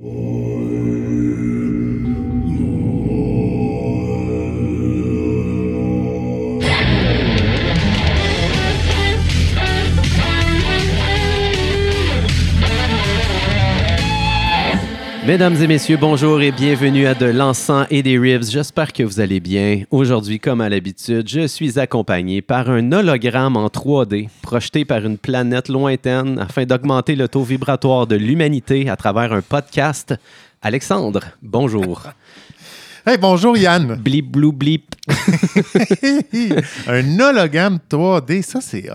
Oi. Mesdames et messieurs, bonjour et bienvenue à De l'encens et des ribs. J'espère que vous allez bien. Aujourd'hui, comme à l'habitude, je suis accompagné par un hologramme en 3D projeté par une planète lointaine afin d'augmenter le taux vibratoire de l'humanité à travers un podcast. Alexandre, bonjour. Hey, bonjour Yann. Blip, blou, blip. un hologramme 3D, ça c'est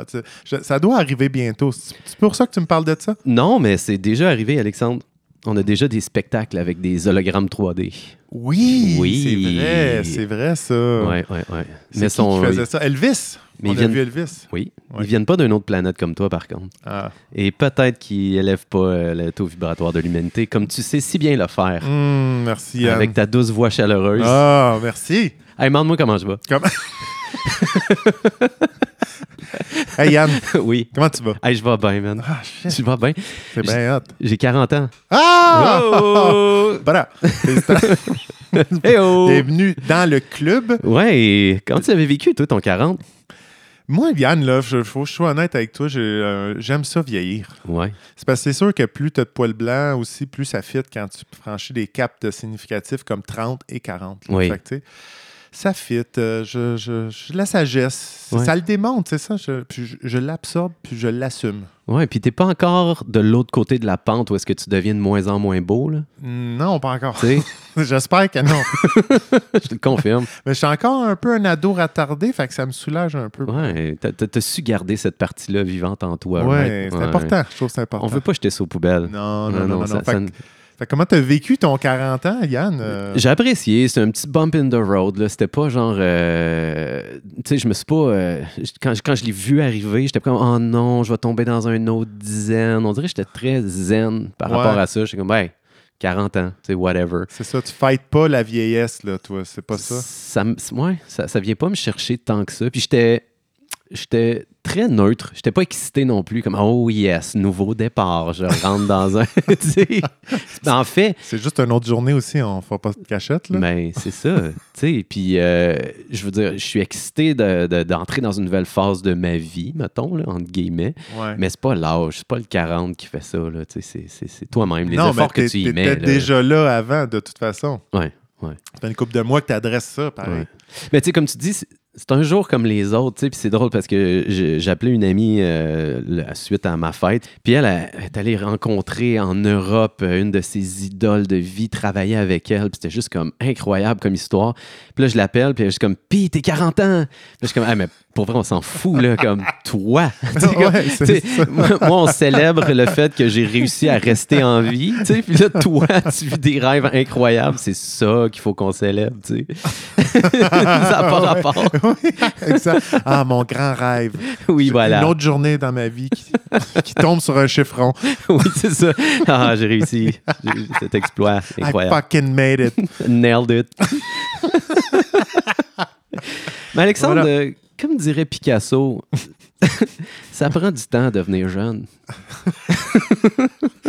Ça doit arriver bientôt. C'est pour ça que tu me parles de ça? Non, mais c'est déjà arrivé, Alexandre. On a déjà des spectacles avec des hologrammes 3D. Oui, Oui. c'est vrai, c'est vrai ça. Ouais, ouais, ouais. C'est qui qui faisait ça? Elvis. Mais On ils a viennent- vu Elvis. Oui. Ils viennent pas d'une autre planète comme toi, par contre. Ah. Et peut-être qu'ils élèvent pas euh, le taux vibratoire de l'humanité, comme tu sais si bien le faire. Hum, merci. Avec ta douce voix chaleureuse. Ah, merci. Hey, demande-moi comment je vais. Comment... hey Yann, oui. comment tu vas? Hey, je vais bien, man. Ah, shit, Je vais bien? c'est bien hot. J'ai 40 ans. Ah! Oh! Voilà. Hey, oh! Bienvenue dans le club. Ouais, comment tu avais vécu, toi, ton 40? Moi, Yann, là, faut que je sois honnête avec toi, euh, j'aime ça vieillir. Ouais. C'est parce que c'est sûr que plus tu as de poils blancs aussi, plus ça fit quand tu franchis des caps de significatifs comme 30 et 40. là. Oui. Fait tu ça fit. euh, je, je- je- la sagesse, Ouais. ça le démontre, c'est ça. Je, puis je, je l'absorbe, puis je l'assume. Ouais, puis t'es pas encore de l'autre côté de la pente où est-ce que tu deviens de moins en moins beau, là? Non, pas encore. Tu sais, J'espère que non. je te le confirme. Mais je suis encore un peu un ado retardé, fait que ça me soulage un peu. Ouais, t'as- su garder cette partie-là vivante en toi. Ouais, right? c'est Ouais. important. Je trouve que c'est important. On veut pas jeter ça aux poubelles. Non, non, non, non. non. Fait, ça- que- fait comment t'as vécu ton 40 ans, Yann? Euh, J'ai apprécié. C'est un petit bump in the road. C'était pas genre. euh, Tu sais, je me suis pas. euh, quand, quand je l'ai vu arriver, j'étais comme, oh non, je vais tomber dans un autre dizaine. On dirait que j'étais très zen par Ouais. rapport à ça. J'étais comme, hey, 40 ans, tu sais, whatever. C'est ça, tu fightes pas la vieillesse, là, toi. C'est pas ça? Ça, ouais, ça, ça vient pas me chercher tant que ça. Puis j'étais. J'étais très neutre. J'étais pas excité non plus, comme oh yes, nouveau départ. Je rentre dans un. en fait, C'est juste une autre journée aussi, on fait pas de cachette, là. Mais c'est ça, tu sais. Puis, euh, je veux dire, je suis excité de- de- d'entrer dans une nouvelle phase de ma vie, mettons, là, entre guillemets. Ouais. Mais c'est pas l'âge, c'est pas le 40 qui fait ça, là. Tu sais, c'est- toi-même, les non, efforts mais que tu y mets. là. déjà là avant, de toute façon. Ouais, ouais. Ça fait une couple de mois que tu adresses ça, pareil. Ouais. Mais tu sais, comme tu dis, c'est- un jour comme les autres, tu sais, puis c'est drôle parce que appelé une amie euh, la suite à ma fête, puis elle, elle est allée rencontrer en Europe euh, une de ses idoles de vie, travailler avec elle, puis c'était juste comme incroyable comme histoire. Puis là, je l'appelle, puis elle est juste comme, pis t'es 40 ans! Puis je suis comme, ah, mais pour vrai, on s'en fout, là, comme toi! Comme- Ouais, moi, moi, on célèbre le fait que j'ai réussi à rester en vie, puis là, toi, tu vis des rêves incroyables, c'est ça qu'il faut qu'on célèbre, tu sais. ça n'a pas rapport. Oui, exact. Ah, mon grand rêve. Oui, voilà. Une autre journée dans ma vie qui, qui tombe sur un chiffron. Oui, c'est ça. Ah, j'ai réussi. Cet exploit I incroyable. fucking made it. Nailed it. Mais Alexandre, Voilà. Comme dirait Picasso, ça prend du temps à devenir jeune.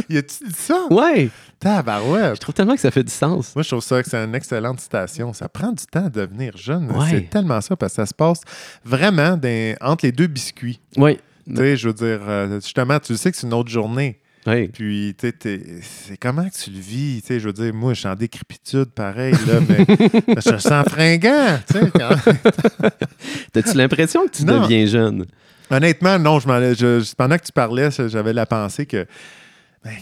Y a-tu dit ça? Ouais, Tabarouette. je trouve tellement que ça fait du sens. Moi, je trouve ça que c'est une excellente citation. Ça prend du temps à devenir jeune. Ouais. C'est tellement ça parce que ça se passe vraiment dans- entre les deux biscuits. Oui. Tu sais, je veux dire, euh, justement, tu sais que c'est une autre journée. Puis, tu c'est comment que tu le vis? Tu sais, je veux dire, moi, je suis en décrépitude, pareil, là, mais je me sens fringant, tu sais. quand- T'as-tu l'impression que tu Non. deviens jeune? Honnêtement, non, je- pendant que tu parlais, j'avais la pensée que, ben,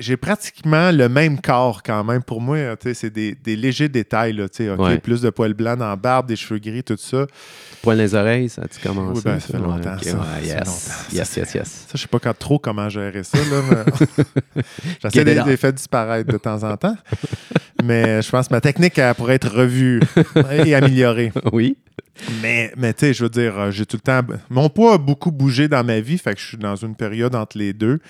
j'ai- pratiquement le même corps quand même. Pour moi, c'est des, des légers détails, là, tu sais, OK, Ouais. plus de poils blancs dans la barbe, des cheveux gris, tout ça. Poil dans les oreilles, ça a-tu commencé? Oui, ben, ça fait longtemps, ok, ça. ouais, yes. longtemps. yes, Ça yes, yes. Ça, je sais pas quand, trop comment gérer ça, mais j'essaie de les faire disparaître de temps en temps. Mais je pense que ma technique elle pourrait être revue et améliorée. Oui. Mais, mais tu sais, je veux dire, euh, j'ai tout le temps. Mon poids a beaucoup bougé dans ma vie, fait que je suis dans une période entre les deux.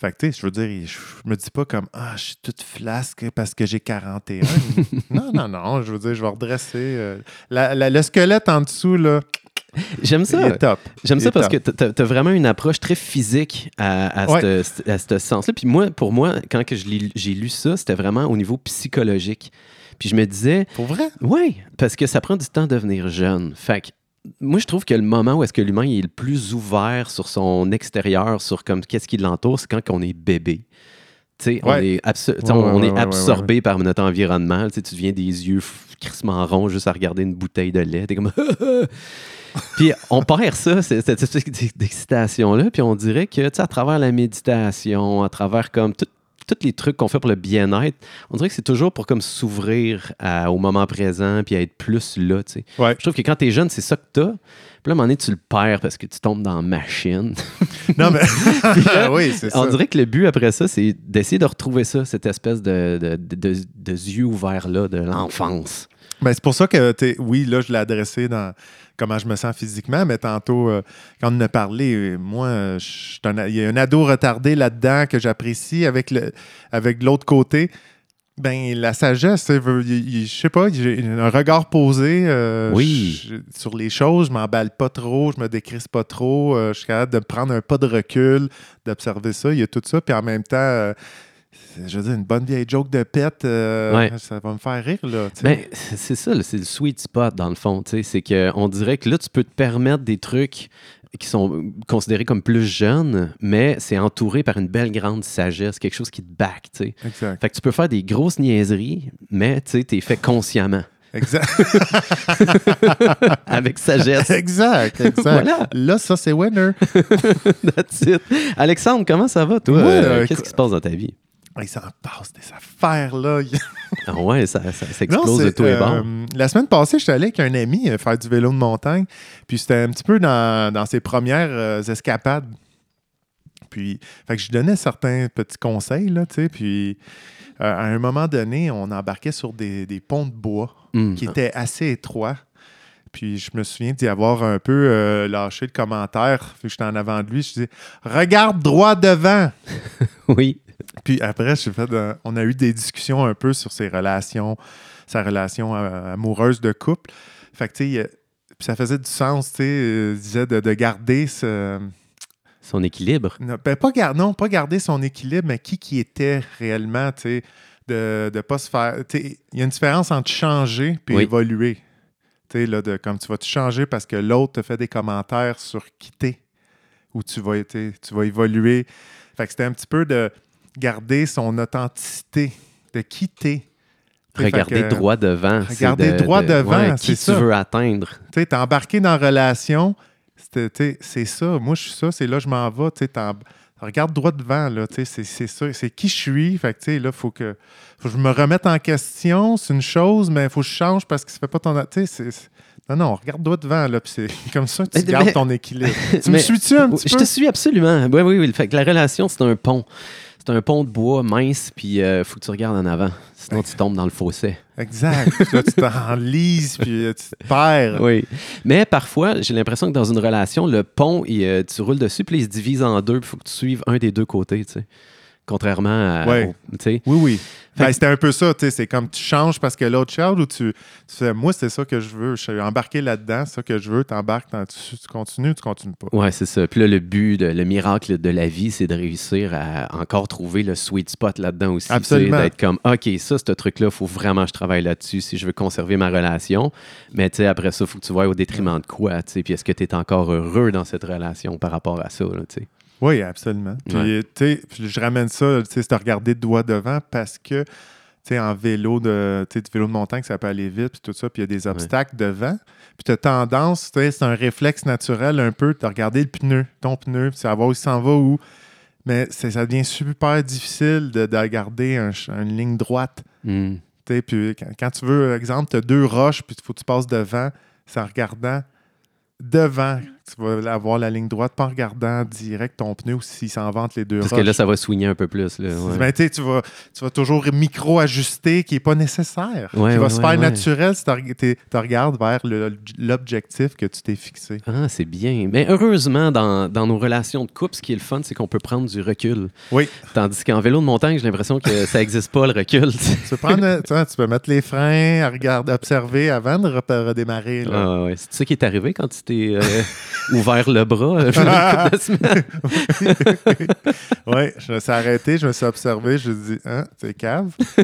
Fait que, tu sais, je veux dire, je me dis pas comme, ah, je suis toute flasque parce que j'ai 41. non, non, non, je veux dire, je vais redresser. euh, la- la- le squelette en dessous, là, J'aime ça. J'aime ça parce que tu as, vraiment une approche très physique à, à Ouais. ce sens-là. Puis moi, pour moi, quand j'ai lu ça, c'était vraiment au niveau psychologique. Puis je me disais, Pour vrai? oui, parce que ça prend du temps de devenir jeune. Fait que moi, je trouve que le moment où est-ce que l'humain est le plus ouvert sur son extérieur, sur comme qu'est-ce qui l'entoure, c'est quand on est bébé. Tu sais, on Ouais. est, abso- Ouais, on, ouais, est ouais, ouais, absorbé par notre environnement. Tu sais, tu deviens des yeux crissement ronds juste à regarder une bouteille de lait. T'es comme... puis on perd ça, cette espèce d'excitation-là, puis on dirait que, tu sais, à travers la méditation, à travers comme tout- tous les trucs qu'on fait pour le bien-être, on dirait que c'est toujours pour comme s'ouvrir au moment présent puis à être plus là, tu sais. Ouais. Je trouve que quand t'es jeune, c'est ça que t'as. Puis là, à un moment donné, tu le perds parce que tu tombes dans la machine. Non, mais. là, oui, c'est On ça. dirait que le but après ça, c'est d'essayer de retrouver ça, cette espèce de, de, de, de- de yeux ouverts-là de l'enfance. Ben, c'est pour ça que, t'es- oui, là, je l'ai adressé dans comment je me sens physiquement, mais tantôt, euh, quand on a parlé, moi, il y a un ado retardé là-dedans que j'apprécie avec le avec l'autre côté. Ben, la sagesse, je sais pas, j'ai un regard posé euh, Oui. je- sur les choses, je m'emballe pas trop, je me décrisse pas trop, euh, je suis capable de prendre un pas de recul, d'observer ça, il y a tout ça, puis en même temps, je veux dire, une bonne vieille joke de pète, euh, Ouais. ça va me faire rire, là. Ben, c'est ça, c'est le sweet spot dans le fond. tu sais. C'est qu'on dirait que là, tu peux te permettre des trucs qui sont considérés comme plus jeunes, mais c'est entouré par une belle grande sagesse, quelque chose qui te back. tu sais. Exact. Fait que tu peux faire des grosses niaiseries, mais tu sais, t'es fait consciemment, Exact. avec sagesse. exact. Exact. Voilà. Là, ça, c'est winner. That's it. Alexandre, comment ça va, toi? Ouais, Euh, euh, Qu'est-ce qui se passe dans ta vie? Il s'en passe des affaires, là. Ah ouais, ça, ça, explose de c'est, tous les euh, bords. La semaine passée, j'étais allé avec un ami euh, faire du vélo de montagne. Puis c'était un petit peu dans, dans ses premières euh, escapades. Puis, fait que je donnais certains petits conseils, là, tu sais. Puis, euh, à un moment donné, on embarquait sur des, des ponts de bois Hum. qui étaient assez étroits. Puis je me souviens d'y avoir un peu euh, lâché le commentaire. Puis j'étais en avant de lui. Je dis Regarde droit devant. Oui. Puis après, j'ai fait, euh, on a eu des discussions un peu sur ses relations, sa relation euh, amoureuse de couple. Fait que, tu sais, puis ça faisait du sens, tu sais, euh, disait de, de garder ce. Son équilibre. Non, ben, pas gar- non, pas garder son équilibre, mais qui qui était réellement, tu sais, de ne pas se faire. Il y a une différence entre changer et Oui. évoluer. Tu sais, là, de, comme tu vas te changer parce que l'autre te fait des commentaires sur qui t'es, ou tu vas, tu vas évoluer. Fait que c'était un petit peu de garder son authenticité, de qui sais, Regarder que, droit devant. c'est regarder de- droit de- devant, ouais, qui c'est tu ça. veux atteindre. Tu sais, t'es embarqué dans la relation, c'est ça. Moi, je suis ça, c'est là que je m'en vais. Tu regarde droit devant, là. C'est- c'est ça. C'est qui je suis. Fait que, tu sais, là, faut que, faut que je me remette en question. C'est une chose, mais il faut que je change parce que ça fait pas ton. C'est- c'est- Non, non, regarde droit devant, là. Puis c'est comme ça que tu Mais- gardes mais- ton équilibre. tu me suis-tu un petit je peu? te suis absolument. Oui, oui, oui. Fait que la relation, c'est un pont. C'est un pont de bois mince, puis il faut que tu regardes en avant. Sinon, tu tombes dans le fossé. Exact. Puis là, tu t'enlises, puis euh, tu te perds. Oui. Mais parfois, j'ai l'impression que dans une relation, le pont, il, euh, tu roules dessus, puis il se divise en deux, puis il faut que tu suives un des deux côtés, tu sais. Contrairement à. Ouais. au-. Oui, oui. Ben, que- c'était un peu ça, tu sais. C'est comme tu changes parce que l'autre change ou tu, tu fais, moi, c'est ça que je veux. Je suis embarqué là-dedans, c'est ça que je veux. T'embarques, tu, tu continues, tu continues pas. Ouais, c'est ça. Puis là, le but, de- le miracle de la vie, c'est de réussir à encore trouver le sweet spot là-dedans aussi. Absolument. D'être comme, OK, ça, ce truc-là, il faut vraiment que je travaille là-dessus si je veux conserver ma relation. Mais tu sais, après ça, il faut que tu vois au détriment de quoi. tu sais. Puis est-ce que tu es encore heureux dans cette relation par rapport à ça? Là, tu sais? Oui, absolument. Puis, Ouais. tu sais, puis je ramène ça, tu sais, c'est de regarder de doigt devant parce que, tu sais, en vélo de, du vélo de montagne, ça peut aller vite, puis tout ça, puis il y a des obstacles devant. Puis tu as tendance, tu sais, c'est un réflexe naturel un peu de regarder le pneu, ton pneu, puis savoir où il s'en va, où. Mais ça devient super difficile de, de garder un une ligne droite. Hmm. Puis quand, quand tu veux, exemple, tu as deux roches, puis il faut que tu passes devant, c'est en regardant devant tu vas avoir la ligne droite, pas en regardant direct ton pneu ou s'il s'en vante les deux Parce que là, ça va swinger un peu plus. Là, ouais. Ben, tu vas, tu vas toujours micro-ajuster qui n'est pas nécessaire. Ouais, qui va ouais, se faire naturel si tu regardes vers l'objectif que tu t'es fixé. Ah, c'est bien. Mais heureusement, dans, dans nos relations de couple, ce qui est le fun, c'est qu'on peut prendre du recul. Oui. Tandis qu'en vélo de montagne, j'ai l'impression que ça n'existe pas, le recul. Tu peux, prendre, tu vois, tu peux mettre les freins, regarder, observer avant de re- redémarrer. là. Ah, ouais. C'est ça qui est arrivé quand tu t'es euh, ouvert le bras euh, une couple de semaines? Oui, je me suis arrêté, je me suis observé, je me suis dit, hein, c'est cave?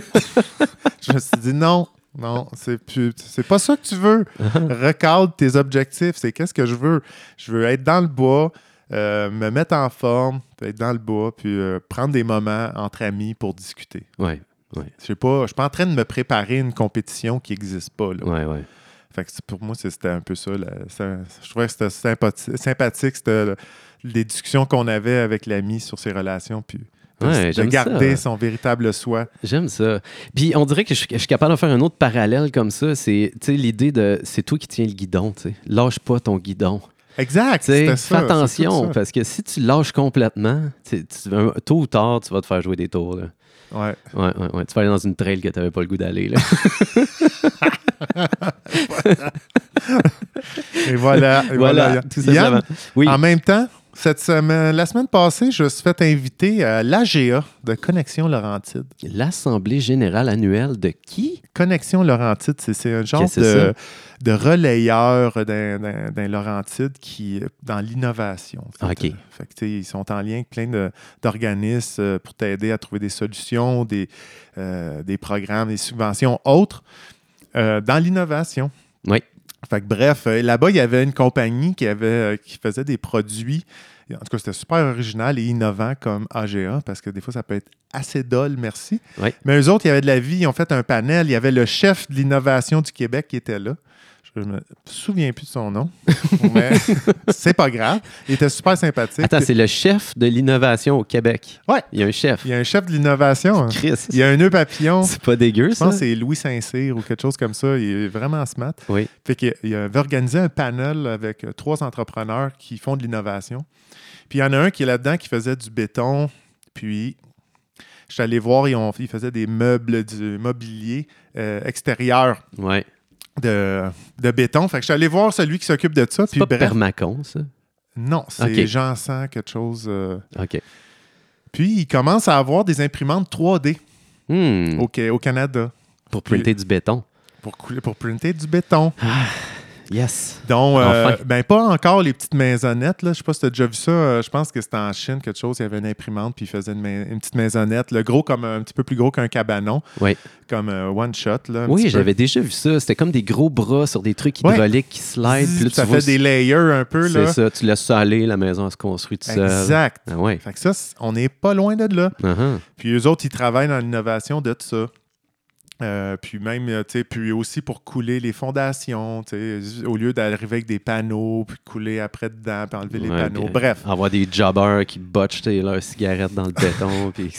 je me suis dit, non, non, c'est plus, c'est pas ça que tu veux. Recadre tes objectifs, c'est qu'est-ce que je veux? Je veux être dans le bois, euh, me mettre en forme, puis être dans le bois, puis euh, prendre des moments entre amis pour discuter. Sais pas, je suis pas en train de me préparer une compétition qui n'existe pas. Là. ouais, ouais. Fait que pour moi, c'était un peu ça. là. Ça- Je trouvais que c'était sympathique, le- les discussions qu'on avait avec l'ami sur ses relations, puis de, Ouais, de j'aime garder ça. son véritable soi. J'aime ça. Puis on dirait que je, je suis capable de faire un autre parallèle comme ça. C'est l'idée de c'est toi qui tiens le guidon. Lâche pas ton guidon. Exact. Fais ça, attention, parce que si tu lâches complètement, tu tôt ou tard, tu vas te faire jouer des tours. Là. Ouais. Ouais, ouais, ouais. Tu vas aller dans une trail que tu n'avais pas le goût d'aller. Et voilà. et voilà, tout simplement. Oui. en même temps, cette semaine, la semaine passée, je me suis fait inviter à l'AGA de Connexion Laurentide. L'Assemblée générale annuelle de qui? Connexion Laurentide, c'est- un genre de, de relayeur d'un- Laurentide qui est dans l'innovation. en fait. OK. Fait que, ils sont en lien avec plein d'organismes euh, pour t'aider à trouver des solutions, des, euh, des programmes, des subventions autres euh, dans l'innovation. Oui. Fait que bref, euh, là-bas, il y avait une compagnie qui, avait, euh, qui faisait des produits. En tout cas, c'était super original et innovant comme AGA, parce que des fois, ça peut être assez dole, merci. Oui. Mais eux autres, il y avait de la vie, ils ont fait un panel. Il y avait le chef de l'innovation du Québec qui était là. Je me souviens plus de son nom, mais c'est pas grave. Il était super sympathique. Attends, c'est le chef de l'innovation au Québec. Ouais. Il y a un chef. Il y a un chef de l'innovation. hein. Chris, Il y a un nœud papillon. c'est pas dégueu, Je ça? pense que c'est Louis Saint-Cyr ou quelque chose comme ça. Il est vraiment smart. Oui. Fait qu'il il avait organisé un panel avec euh, trois entrepreneurs qui font de l'innovation. Puis il y en a un qui est là-dedans qui faisait du béton. Puis je suis allé voir, ils, ont, ils faisaient des meubles, du mobilier euh, extérieur Ouais. De, de béton. Fait que je suis allé voir celui qui s'occupe de ça. C'est Puis pas bref, Permacon, ça? non, c'est Ok. Jean Sang, quelque chose. euh. OK. Puis il commence à avoir des imprimantes 3D Hmm. au, Ca- au Canada Pour printer du béton. pour, couler- pour printer du béton. Yes. Donc, euh, Enfin. ben pas encore les petites maisonnettes. Là. Je sais pas si tu as déjà vu ça. Euh, je pense que c'était en Chine, quelque chose. Il y avait une imprimante, puis il faisait une, petite maisonnette. Le gros, comme un petit peu plus gros qu'un cabanon. Oui. Comme un one shot. Là, Oui, j'avais déjà vu ça. C'était comme des gros bras sur des trucs hydrauliques qui slide. Puis là, ça tu vois, fait des layers un peu. C'est ça. Tu laisses ça aller, la maison elle se construit tout seul. Exact. Ah ouais. Fait que ça, on n'est pas loin de là. Uh-huh. Puis eux autres, ils travaillent dans l'innovation de tout ça. Euh, puis même, euh, tu sais, puis aussi pour couler les fondations, tu sais, au lieu d'arriver avec des panneaux, puis couler après dedans, puis enlever les panneaux. puis Bref. Avoir des jobbers qui botchent tu sais, leurs cigarettes dans le béton. puis que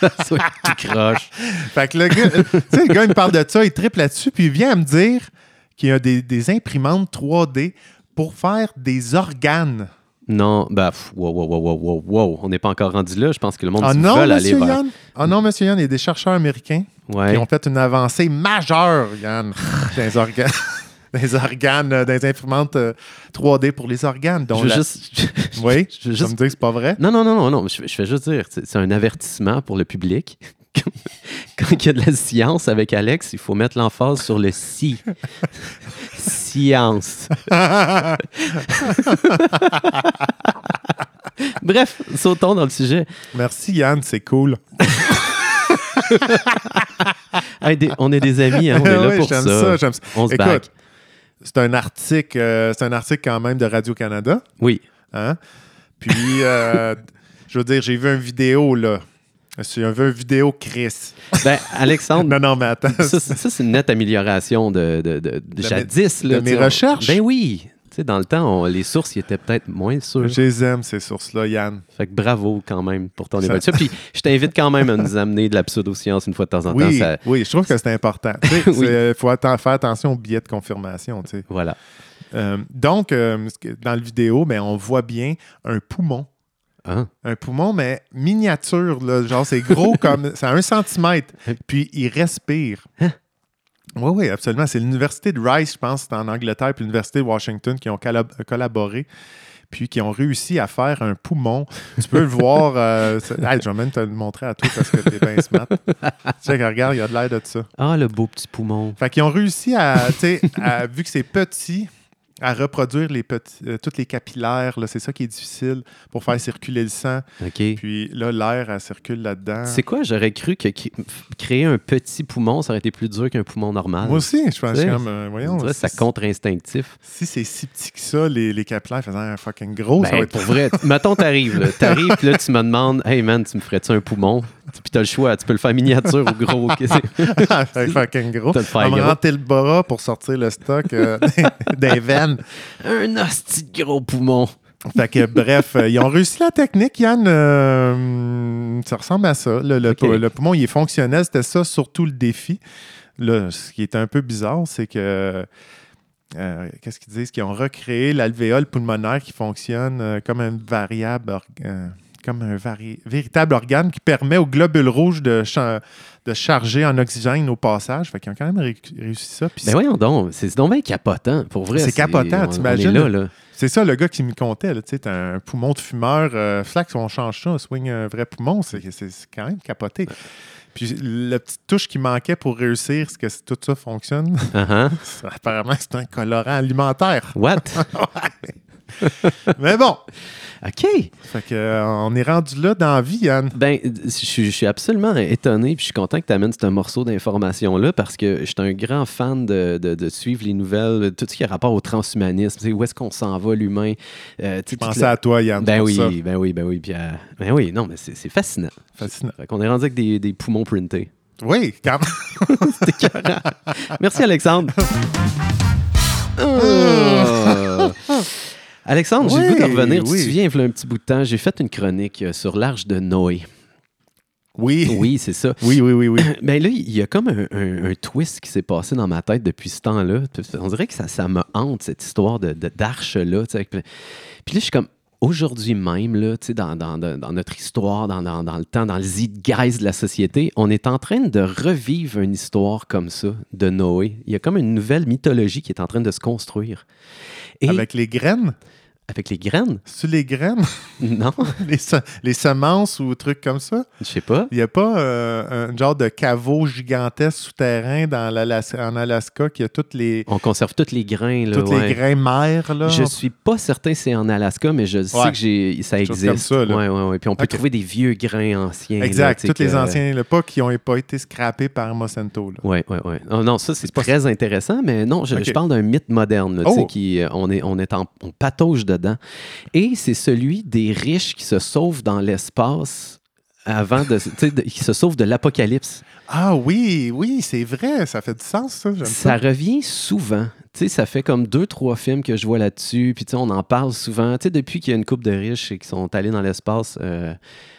ça soit tout croche. Fait que le gars, tu sais, le gars, il me parle de ça, il triple là-dessus, puis il vient à me dire qu'il y a des, des imprimantes 3D pour faire des organes. Non, bah, wow, wow, wow, wow, wow, wow. On n'est pas encore rendu là. Je pense que le monde Ah veut non, aller monsieur vers. Yann? Ah non, monsieur Yann, il y a des chercheurs américains Ouais. qui ont fait une avancée majeure, Yann, dans les organes. Des organes, euh, les imprimantes euh, 3D pour les organes. Je dont veux la- juste. Oui, je veux je juste- me dis que c'est pas vrai. Non, non, non, non, non. Je, je fais juste dire, c'est un avertissement pour le public. Quand il y a de la science avec Alex, il faut mettre l'emphase sur le si. Science. Bref, sautons dans le sujet. Merci Yann, c'est cool. Hey, des- on est des amis, hein, on est là Ouais, pour j'aime ça. ça, j'aime ça. On se Écoute, back. C'est un article, euh, c'est un article quand même de Radio-Canada. Oui. Hein? Puis, euh, je veux dire, j'ai vu une vidéo, là. J'ai vu une vidéo Chris. Ben, Alexandre, Non, non, mais attends. ça, c'est- ça, c'est une nette amélioration de, de, de- de mes- jadis. de là, mes sais, on- recherches? Ben oui. Dans le temps, on- les sources ils étaient peut-être moins sûres. Je les aime, ces sources-là, Yann. Fait que bravo quand même pour ton Ça- évolution. Puis je t'invite quand même à nous amener de la pseudo-science une fois de temps en temps. Oui, Ça- oui, je trouve que c'est important. Il Oui. faut atten- faire attention aux billets de confirmation. Voilà. Euh, donc, euh, dans la vidéo, ben, on voit bien un poumon. Ah. Un poumon, mais miniature. Là, genre, c'est gros comme. C'est un centimètre. Puis il respire. Oui, oui, absolument. C'est l'université de Rice, je pense, c'est en Angleterre, puis l'université de Washington qui ont collab- collaboré, puis qui ont réussi à faire un poumon. Tu peux le voir. euh, Hey, je vais même te le montrer à toi parce que t'es bien smart. Check, regarde, il y a de l'air de ça. Ah, le beau petit poumon. Fait qu'ils ont réussi à, tu sais, à- vu que c'est petit, à reproduire les petits, euh, tous les capillaires. C'est ça qui est difficile pour faire circuler le sang. Puis là, l'air, circule là-dedans. C'est quoi? J'aurais cru que cré- créer un petit poumon, ça aurait été plus dur qu'un poumon normal. Moi aussi, je pense comme, euh, On voyons, dirait si, contre-instinctif. si c'est si petit que ça, les, les capillaires faisant un fucking gros, ça va Ben, être pour vrai, mettons, t'arrives, là. T'arrives, puis là, tu me demandes, hey man, tu me ferais-tu un poumon? Puis t'as le choix, tu peux le faire miniature ou gros. être fucking gros. T'as le faire On me gros. rentrer le bras pour sortir le stock euh, des veines. Un hostie de gros poumon. Fait que bref, euh, ils ont réussi la technique, Yann. euh, ça ressemble à ça. Le, le- Ok. le poumon, il est fonctionnel. C'était ça surtout le défi. Là, ce qui est un peu bizarre, c'est que. euh, Qu'est-ce qu'ils disent? Qu'ils ont recréé l'alvéole pulmonaire qui fonctionne euh, comme un variable. euh, comme un vari- véritable organe qui permet aux globules rouges de, cha- de charger en oxygène au passage. Fait qu'ils ont quand même ré- réussi ça. Puis Ben voyons donc, c'est donc bien capotant, pour vrai. C'est capotant, t'imagines? là, là. C'est ça, le gars qui me comptait. là, Tu sais, un poumon de fumeur. Euh, flax, on change ça, on swing un vrai poumon. C'est quand même capoté. Puis la petite touche qui manquait pour réussir, c'est que tout ça fonctionne. Uh-huh. Ça, Apparemment, c'est un colorant alimentaire. What? Mais bon, OK. fait que, euh, on est rendu là dans la vie, Yann. Ben, je suis- je suis absolument étonné, puis je suis content que tu amènes ce morceau d'information-là parce que je suis un grand fan de, de- de suivre les nouvelles, tout ce qui a rapport au transhumanisme, tu sais, où est-ce qu'on s'en va, l'humain. euh, tu pensais la- à toi, Yann. Ben oui, ça. ben oui, ben oui, puis, euh, ben oui, non, mais c'est fascinant. Fascinant. Fait qu'on est rendu avec des, des poumons printés. Oui, quand C'était écœurant. Merci, Alexandre. Ah. Alexandre, j'ai le goût de Oui, revenir. Tu oui. te souviens, il y a un petit bout de temps, j'ai fait une chronique euh, sur l'Arche de Noé. Oui. Oui, c'est ça. Oui, oui, oui, oui. Ben là, il y a comme un, un- un twist qui s'est passé dans ma tête depuis ce temps-là. On dirait que ça, ça me hante, cette histoire de, d'arche-là. tu Puis là, je suis comme, aujourd'hui même, là, tu dans, dans- notre histoire, dans, le temps, dans le zeitgeist de la société, on est en train de revivre une histoire comme ça de Noé. Il y a comme une nouvelle mythologie qui est en train de se construire. Et Avec les graines? Les graines? C'est les graines? Non, les, se- les semences ou trucs comme ça? je sais pas. Il n'y a pas euh, un genre de caveau gigantesque souterrain dans l'Alas- en Alaska qui a toutes les, On conserve tous les grains. Là, tous ouais. les grains mers. Là. Je suis pas certain c'est en Alaska, mais je sais Ouais. que j'ai, ça existe. comme ça, là. Ouais, ouais, ouais. Puis on peut trouver des vieux grains anciens. là, Exact. sais, Tous les anciens, là, pas qui n'ont pas été scrappés par Monsanto. Là. Ouais, ouais, ouais. Oh, non, ça, c'est pas très intéressant, mais non, je, parle d'un mythe moderne, là, Oh. qui, euh, on est, on est en, on patauge dedans. Et c'est celui des riches qui se sauvent dans l'espace avant de, qui se sauvent de l'apocalypse. Ah oui, oui, c'est vrai. Ça fait du sens, ça. Ça. Ça revient souvent. Tu sais, ça fait comme deux, trois films que je vois là-dessus. Puis, tu sais, on en parle souvent. Tu sais, depuis qu'il y a une couple de riches qui sont allés dans l'espace euh,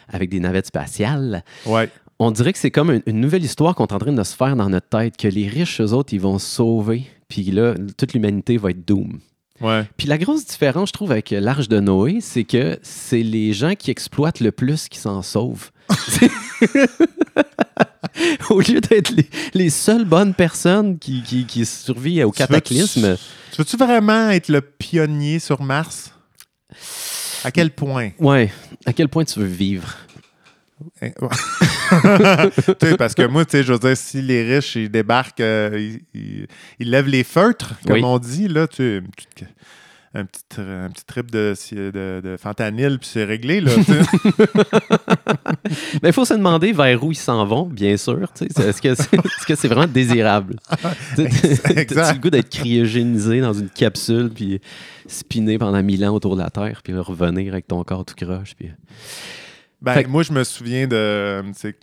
avec des navettes spatiales, Ouais. on dirait que c'est comme une, une nouvelle histoire qu'on est en train de se faire dans notre tête, que les riches, eux autres, ils vont sauver. Puis là, toute l'humanité va être doom. Ouais. Puis la grosse différence, je trouve, avec l'Arche de Noé, c'est que c'est les gens qui exploitent le plus qui s'en sauvent. Au lieu d'être les, les seules bonnes personnes qui, qui, qui survivent au Tu veux- cataclysme. Tu veux-tu vraiment être le pionnier sur Mars? À quel point? Ouais, à quel point tu veux vivre? Hein, ouais. Tu sais, parce que moi, tu sais, je veux dire, si les riches, ils débarquent, euh, ils, ils- ils lèvent les feutres, comme Oui. on dit, là, tu un petit, tr- un petit trip de, de, de fentanyl, puis c'est réglé, là. il faut se demander vers où ils s'en vont, bien sûr. Est-ce que c'est que c'est vraiment désirable? T'as-tu le goût d'être cryogénisé dans une capsule, puis spinner pendant mille ans autour de la Terre, puis revenir avec ton corps tout croche? Puis... Ben, Fait moi, je me souviens de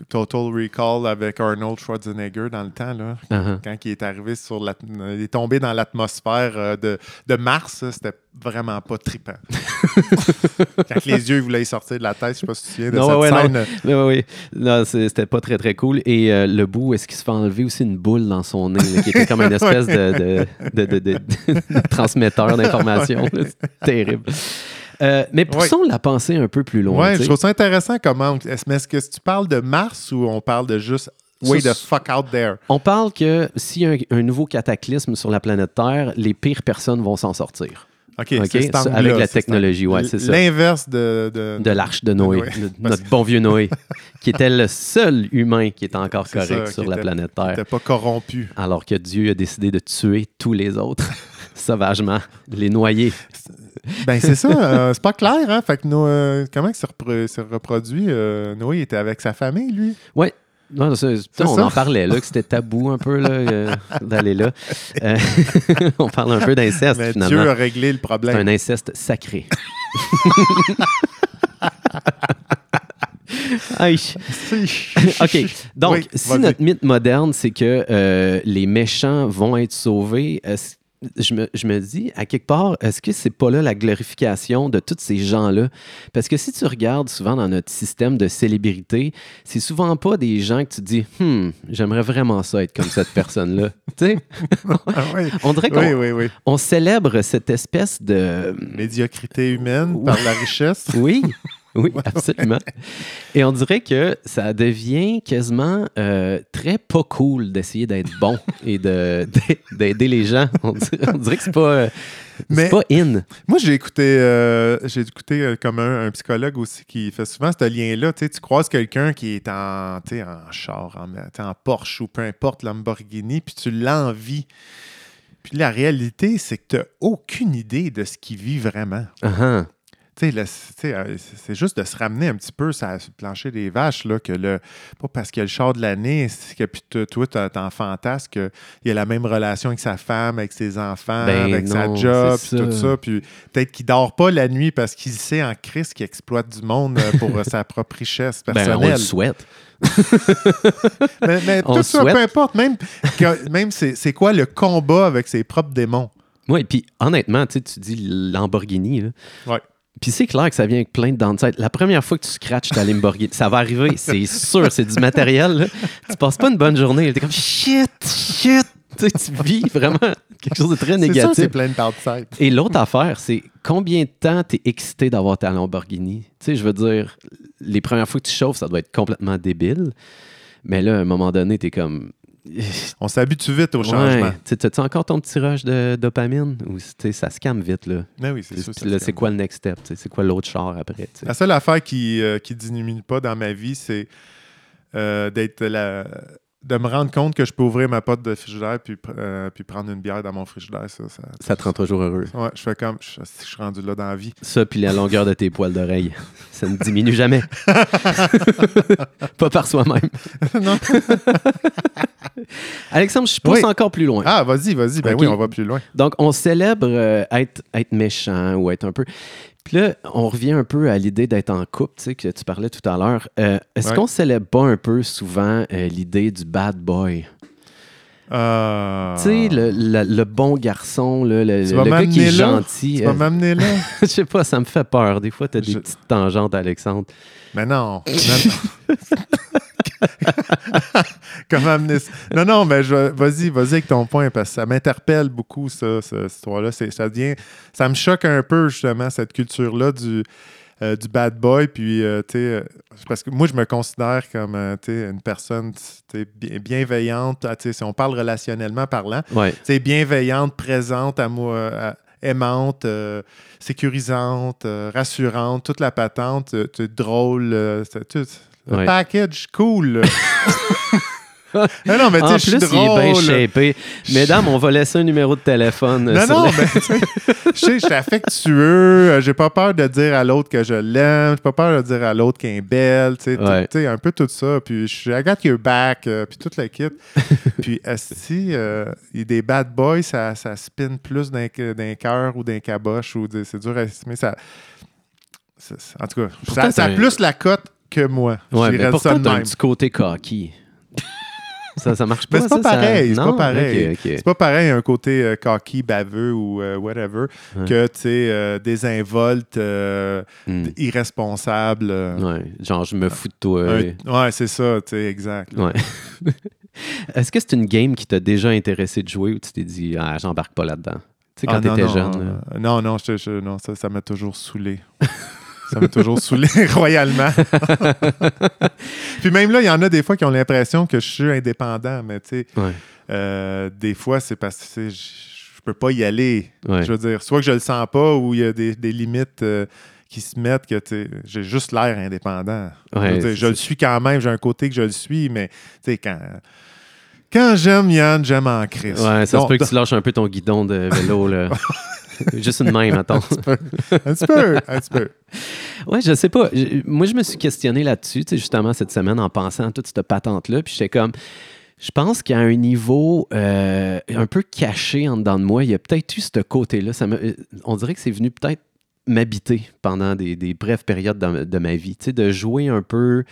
Total Recall avec Arnold Schwarzenegger dans le temps, là. Uh-huh. Quand il est arrivé sur la... Il est tombé dans l'atmosphère euh, de, de Mars, c'était vraiment pas trippant. Quand les yeux voulaient sortir de la tête, je sais pas si tu te souviens de Non, cette ouais, scène. Oui, oui, oui. Non, c'était pas très, très cool. Et euh, le bout, est-ce qu'il se fait enlever aussi une boule dans son nez, là, qui était comme une espèce de, de, de- de- transmetteur d'informations. terrible. Euh, mais poussons la pensée un peu plus loin. Tu je trouve ça intéressant comment. Est-ce, mais est-ce que tu parles de Mars ou on parle de juste way the fuck out there? On parle que s'il y a un, un nouveau cataclysme sur la planète Terre, les pires personnes vont s'en sortir. OK, OK, c'est cet avec la technologie, ouais, c'est ça. L'inverse de, de, De l'arche de Noé, Noé. de- Parce notre bon vieux Noé, qui était le seul humain qui était encore correct ça, sur qui la était- planète qui Terre. n'était pas corrompu. alors que Dieu a décidé de tuer tous les autres sauvagement, les noyer. Ben, c'est ça. euh, c'est pas clair, hein? Fait que nos, euh, comment il repro- s'est reproduit? Euh, Noé était avec sa famille, lui? Non, putain, on ça? en parlait, là, que c'était tabou un peu euh, d'aller là. Euh, on parle un peu d'inceste, finalement. Dieu a réglé le C'est problème. un inceste sacré. OK. Donc, Oui, si notre mythe moderne, c'est que euh, les méchants vont être sauvés, est-ce- je me, je me dis, à quelque part, est-ce que c'est pas là la glorification de tous ces gens-là? Parce que si tu regardes souvent dans notre système de célébrité, c'est souvent pas des gens que tu dis, hmm, j'aimerais vraiment ça être comme cette personne-là. tu sais, on dirait qu'on oui, oui, oui. on célèbre cette espèce de. Médiocrité humaine par la richesse. Oui, oui, absolument. Et on dirait que ça devient quasiment euh, très pas cool d'essayer d'être bon et de- d'aider les gens. On dirait, on dirait que c'est pas, euh, Mais- pas in. Moi, j'ai écouté, euh, j'ai écouté euh, comme un, un psychologue aussi qui fait souvent ce lien-là. Tu croises quelqu'un qui est en, en char, en, en Porsche ou peu importe, Lamborghini, puis tu l'envies. Puis la réalité, c'est que tu n'as aucune idée de ce qu'il vit vraiment. Uh-huh. Tu euh, c'est juste de se ramener un petit peu le plancher des vaches, là, que le, pas parce qu'il y a le char de l'année, c'est que puis toi, t'en fantasmes qu'il y a la même relation avec sa femme, avec ses enfants, Ben avec sa job, puis tout ça. ça. Puis peut-être qu'il dort pas la nuit parce qu'il sait en crise qu'il exploite du monde euh, pour euh, sa propre richesse Ben, on le personnelle. souhaite. mais tout ça, souhaite. peu importe, même, que- même c'est quoi le combat avec ses propres démons? Oui, puis honnêtement, tu dis Lamborghini. Là. Ouais. Puis c'est clair que ça vient avec plein de downside. La première fois que tu scratches ta Lamborghini, ça va arriver, c'est sûr, c'est du matériel. là. Tu passes pas une bonne journée. T'es comme shit, shit. Tu, sais, tu vis vraiment quelque chose de très négatif. c'est plein de downside. Et l'autre affaire, c'est combien de temps tu es excité d'avoir ta Lamborghini? Tu sais, je veux dire, les premières fois que tu chauffes, ça doit être complètement débile. Mais là, à un moment donné, tu es comme. On s'habitue vite au changement. Ouais. Tu As-tu encore ton petit rush de dopamine? Ou ça se calme vite, là? Mais oui, c'est c'est quoi le next step? C'est quoi l'autre char après? La seule affaire qui ne qui diminue pas dans ma vie, c'est euh, d'être la de me rendre compte que je peux ouvrir ma porte de frigidaire puis, euh, puis prendre une bière dans mon frigidaire. Ça, ça, Ça te rend toujours heureux. Ouais, je fais comme. Je, je suis rendu là dans la vie. Ça, puis la longueur de tes poils d'oreille. Ça ne diminue jamais. Pas par soi-même. Non. Alexandre, je pousse Oui. encore plus loin. Ah, vas-y, vas-y. Ben oui, on va plus loin. Donc, on célèbre euh, être, être méchant ou être un peu. Puis là, on revient un peu à l'idée d'être en couple, tu sais, que tu parlais tout à l'heure. Euh, Est-ce Ouais. qu'on célèbre pas un peu souvent euh, l'idée du bad boy? Euh, Tu sais, le, le- le bon garçon, le, le gars qui est là? gentil. Tu euh, vas m'amener là? je sais pas, ça me fait peur. Des fois, tu as des Je- petites tangentes, Alexandre. Mais non. non, non. Comment amener ça? Non, non, mais je- vas-y, vas-y avec ton point, parce que ça m'interpelle beaucoup, ça, ce- cette histoire-là. Ça devient. Ça me choque un peu, justement, cette culture-là du. Euh, du bad boy, puis, euh, tu sais, euh, parce que moi, je me considère comme, une personne, bienveillante, ah, si on parle relationnellement parlant, Ouais. tu bienveillante, présente, à moi, à- aimante, euh, sécurisante, euh, rassurante, toute la patente, euh, drôle, c'est tout. Ouais. package cool. non, non, mais tu En sais, plus, je suis il est bien drôle. shapé. Mesdames, on va laisser un numéro de téléphone. euh, Non, sur non, mais tu sais, je suis affectueux. euh, J'ai pas peur de dire à l'autre que je l'aime. J'ai pas peur de dire à l'autre qu'elle est belle. Tu sais, un peu tout ça. Puis je suis I got your back. euh, puis toute kit. puis si il y a des bad boys, ça, ça spin plus d'un cœur ou d'un caboche. ou C'est dur à estimer. Ça, en tout cas, ça, a plus la cote que moi. Ouais, mais pourtant, un petit côté cocky. Ça, ça marche pas. Mais c'est pas ça, pareil, c'est pas pareil. C'est pas pareil un côté euh, cocky, baveux ou euh, whatever Ouais. que, tu sais, euh, désinvolte, euh, Hmm. irresponsable. euh, Ouais, genre, je me fous de toi. un- ouais, c'est ça, tu sais, exact. Ouais. Est-ce que c'est une game qui t'a déjà intéressé de jouer ou tu t'es dit, ah, j'embarque pas là-dedans? Tu sais, quand Ah, non, t'étais non, jeune. non, non, je- je- non, ça ça m'a toujours saoulé. ça m'a toujours saoulé royalement. Puis même là, il y en a des fois qui ont l'impression que je suis indépendant, mais tu sais, Ouais, euh, des fois, c'est parce que je peux pas y aller. ouais. Je veux dire, soit que je le sens pas ou il y a des, des limites euh, qui se mettent que j'ai juste l'air indépendant. je Ouais, le suis quand même, j'ai un côté que je le suis, mais tu sais, quand, quand j'aime Yann, j'aime en crise. Ouais, ça se peut que tu lâches un peu ton guidon de vélo, là. Juste une main, attends. Un petit peu, un petit peu. Ouais, je sais pas. Je- Moi, je me suis questionné là-dessus, justement, cette semaine, en pensant à toute cette patente-là. Puis j'étais comme, je pense qu'à un niveau euh, un peu caché en dedans de moi, il y a peut-être eu ce côté-là. Ça me- euh, on dirait que c'est venu peut-être m'habiter pendant des, des brèves périodes de, de ma vie. Tu sais, de jouer un peu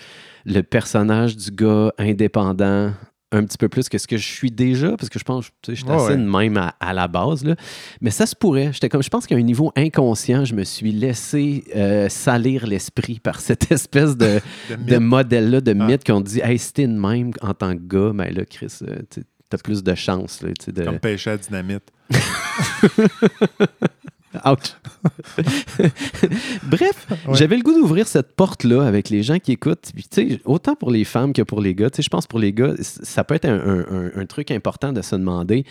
le personnage du gars indépendant un petit peu plus que ce que je suis déjà, parce que je pense, tu sais, je suis assez ouais. de même à, à la base, là. Mais ça se pourrait. J'étais comme, je pense qu'à un niveau inconscient, je me suis laissé euh, salir l'esprit par cette espèce de, De de mythe. modèle-là, de Ah. mythe qu'on dit, hey, si t'es de même en tant que gars, ben là, Chris, euh, t'as plus de chance. Là, de... Comme pêcher à dynamite. Ouch. Bref, Ouais. j'avais le goût d'ouvrir cette porte-là avec les gens qui écoutent. Puis, tu sais, autant pour les femmes que pour les gars. Tu sais, je pense pour les gars, ça peut être un, un- un- un truc important de se demander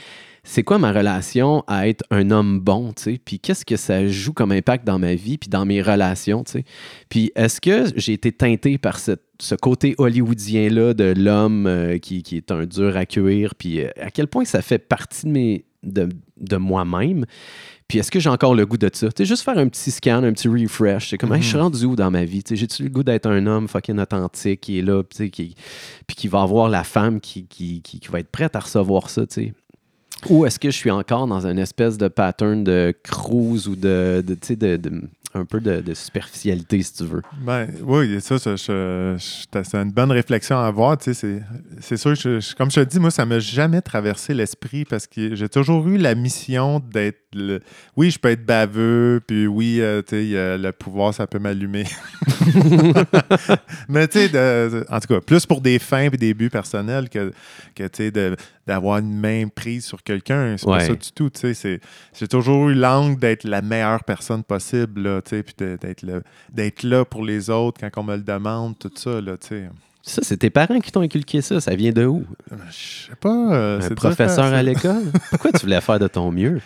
c'est quoi ma relation à être un homme bon, tu sais, puis qu'est-ce que ça joue comme impact dans ma vie, puis dans mes relations, tu sais? Puis est-ce que j'ai été teinté par cette- ce côté hollywoodien-là de l'homme euh, qui, qui est un dur à cuire, puis euh, à quel point ça fait partie de, mes, de, de moi-même, puis est-ce que j'ai encore le goût de ça? Tu sais, juste faire un petit scan, un petit refresh. C'est comme, Hey, je suis rendu où dans ma vie? Tu sais, J'ai-tu le goût d'être un homme fucking authentique qui est là, tu sais, qui, puis qui va avoir la femme qui, qui, qui- qui va être prête à recevoir ça, tu sais? Ou est-ce que je suis encore dans une espèce de pattern de cruise ou de, de, de- un peu de, de superficialité, si tu veux? Ben, oui, ça, ça, je- je- c'est une bonne réflexion à avoir. tu sais, C'est c'est sûr, je- je- comme je te dis, moi, ça m'a jamais traversé l'esprit parce que j'ai toujours eu la mission d'être. le- Oui, je peux être baveux, puis oui, euh, tu sais, le pouvoir, ça peut m'allumer. Mais tu sais, de- en tout cas, plus pour des fins et des buts personnels que, que tu sais, de- d'avoir une main prise sur quelqu'un. C'est Ouais. pas ça du tout. J'ai toujours eu l'angle d'être la meilleure personne possible, là, puis d'être là pour les autres quand on me le demande, tout ça, là. Ça, c'est tes parents qui t'ont inculqué ça. Ça vient de où? Je sais pas. euh, Un professeur à l'école? Pourquoi tu voulais faire de ton mieux?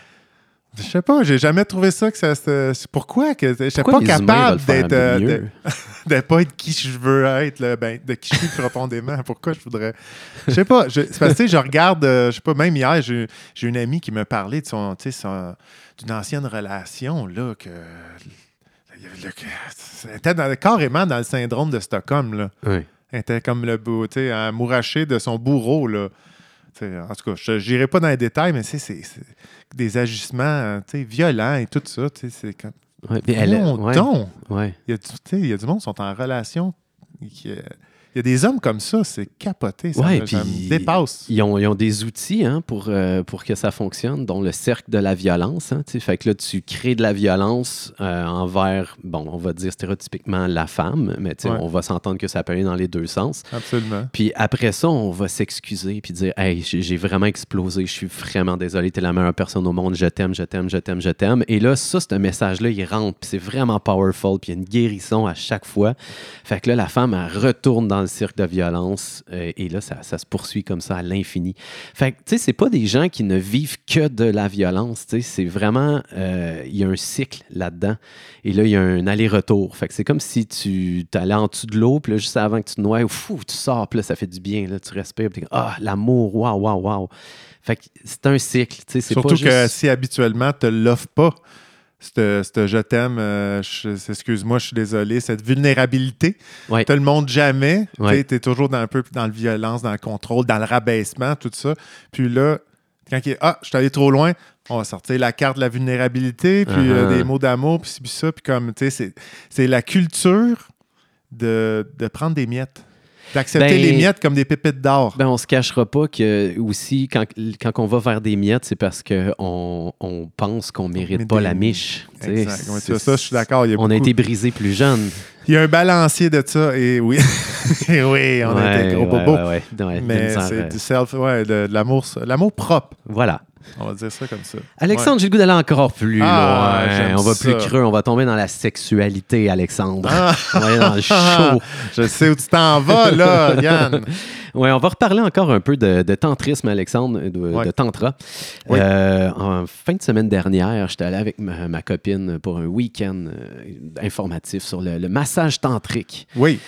Je sais pas, j'ai jamais trouvé ça que ça. c'est Pourquoi que je suis Pourquoi pas capable d'être. euh, de, de pas être qui je veux être, là, ben, de qui je suis profondément. Pourquoi je voudrais. Je sais pas. je- C'est parce que je regarde, euh, je sais pas, même hier, j'ai une amie qui me parlait de son, tu d'une ancienne relation, là, que. C'était carrément dans le syndrome de Stockholm, là. Oui. Elle était comme le beau, tu sais, amouraché de son bourreau, là. En tout cas, je n'irai pas dans les détails, mais c'est des agissements sais, violents et tout ça. C'est comme. Ouais, elle- ouais, ouais. Il y, a du, il y a du monde qui sont en relation. qui, euh, il y a des hommes comme ça, c'est capoté. Ça, Ouais, me, ça me dépasse. Ils ont, ils ont des outils hein, pour, euh, pour que ça fonctionne, dont le cercle de la violence. Hein, fait que là, tu crées de la violence euh, envers, bon, on va dire stéréotypiquement la femme, mais Ouais. on va s'entendre que ça peut aller dans les deux sens. Absolument. Puis après ça, on va s'excuser puis dire Hey, j'ai j'ai vraiment explosé, je suis vraiment désolé, t'es la meilleure personne au monde, je t'aime, je t'aime, je t'aime, je t'aime. Et là, ça, ce message-là, il rentre, puis c'est vraiment powerful, puis il y a une guérison à chaque fois. Fait que là, la femme, elle retourne dans le cirque de violence, euh, et là, ça, ça se poursuit comme ça à l'infini. Fait que, tu sais, c'est pas des gens qui ne vivent que de la violence, tu sais, c'est vraiment, euh, il y a un cycle là-dedans. Et là, il y a un aller-retour. Fait que c'est comme si tu allais en dessous de l'eau, puis là, juste avant que tu te noies, fou, tu sors, puis là, ça fait du bien. Là, tu respires, puis ah, l'amour, waouh, waouh, waouh. Fait que c'est un cycle. tu sais, C'est Surtout pas que juste... si habituellement, tu ne l'offres pas, ce je t'aime, euh, excuse-moi, je suis désolé, cette vulnérabilité, Ouais. tu le montres jamais. Ouais. Tu es toujours dans, un peu dans la violence, dans le contrôle, dans le rabaissement, tout ça. Puis là, quand il est Ah, je suis allé trop loin, on va sortir la carte de la vulnérabilité, puis euh, Uh-huh. des mots d'amour, puis puis ça. Puis comme, tu sais, c'est- c'est la culture de, de prendre des miettes. D'accepter Ben- les miettes comme des pépites d'or. Ben, on se cachera pas que aussi, quand, quand on va vers des miettes, c'est parce qu'on on pense qu'on mérite pas des- la miche. Exact. Ouais, C'est- ça, je suis d'accord. A On a été brisé plus jeune. Il y a un balancier de ça, et oui. et oui, on a Ouais, été gros ouais, de Mais c'est euh, du self, ouais, de, de l'amour, l'amour propre. Voilà. On va dire ça comme ça. Alexandre, j'ai le goût d'aller encore plus Ah, loin. On va plus creux, on va tomber dans la sexualité, Alexandre. Ah. On va aller dans le show. Je sais où tu t'en vas, là, Yann. Ouais, on va reparler encore un peu de, de tantrisme, Alexandre, de, Ouais. de tantra. Oui. Euh, en fin de semaine dernière, j'étais allé avec ma, ma copine pour un week-end euh, informatif sur le, le massage tantrique. Oui,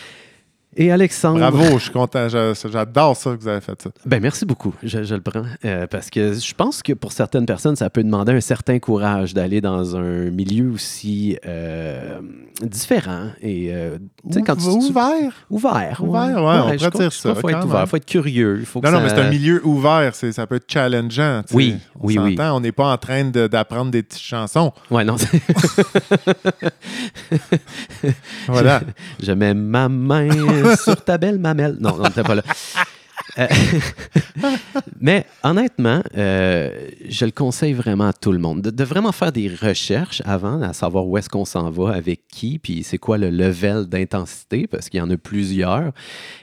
Et Alexandre. bravo, je suis content. J'adore ça que vous avez fait ça. Ben merci beaucoup, je, je le prends. Euh, parce que je pense que pour certaines personnes, ça peut demander un certain courage d'aller dans un milieu aussi euh, différent et euh, quand tu, ouvert. ouvert. Ouvert, ouais, on pourrait dire ça, faut être ouvert, même. faut être curieux. Faut que Non, non, ça- mais c'est un milieu ouvert. Ça peut être challengeant. tu sais. Oui, On oui, oui. On n'est pas en train de- d'apprendre des petites chansons. Ouais, non, Voilà. je mets ma main sur ta belle mamelle. Non, on n'était pas là. Euh, mais honnêtement, euh, je le conseille vraiment à tout le monde de, de vraiment faire des recherches avant, à savoir où est-ce qu'on s'en va, avec qui, puis c'est quoi le level d'intensité, parce qu'il y en a plusieurs.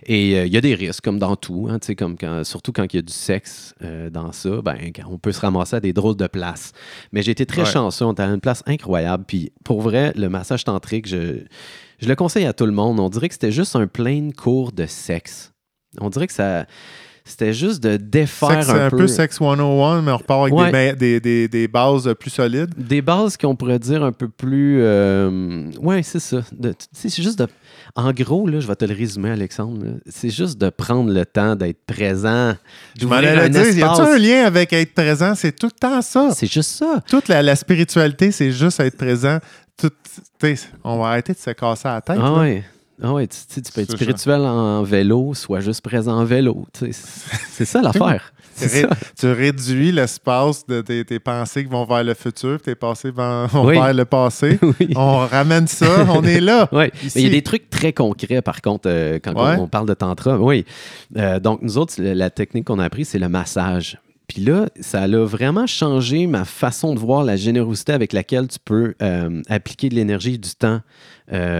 Et euh, il y a des risques, comme dans tout, hein, comme quand, surtout quand il y a du sexe euh, dans ça, ben, on peut se ramasser à des drôles de places. Mais j'ai été très Ouais. chanceux, on était à une place incroyable. Puis pour vrai, le massage tantrique, je, je le conseille à tout le monde. On dirait que c'était juste un plein cours de sexe. On dirait que ça. C'était juste de défaire Sexe, un, un peu Sex 101, mais on repart avec Ouais. des, des, des- des bases plus solides. Des bases qu'on pourrait dire un peu plus. euh, ouais, c'est ça. C'est juste de. En gros, là, je vais te le résumer, Alexandre. C'est juste de prendre le temps d'être présent. Je m'en allais dire, y espace. un lien avec être présent? C'est tout le temps ça. C'est juste ça. Toute la, la spiritualité, c'est juste être présent. Tout, on va arrêter de se casser la tête. Ah ouais. Ah ouais, tu, tu peux être spirituel en vélo, soit juste présent en vélo. C'est ça l'affaire. Tu, ré- réduis l'espace de tes, tes pensées qui vont vers le futur, tes pensées vont, vont Oui. vers le passé. Oui. On ramène ça, on est là. Oui, mais il y a des trucs très concrets, par contre, euh, quand Ouais. on, on parle de tantra. Oui. Euh, donc, nous autres, la, technique qu'on a appris, c'est le massage. Puis là, ça a vraiment changé ma façon de voir la générosité avec laquelle tu peux euh, appliquer de l'énergie et du temps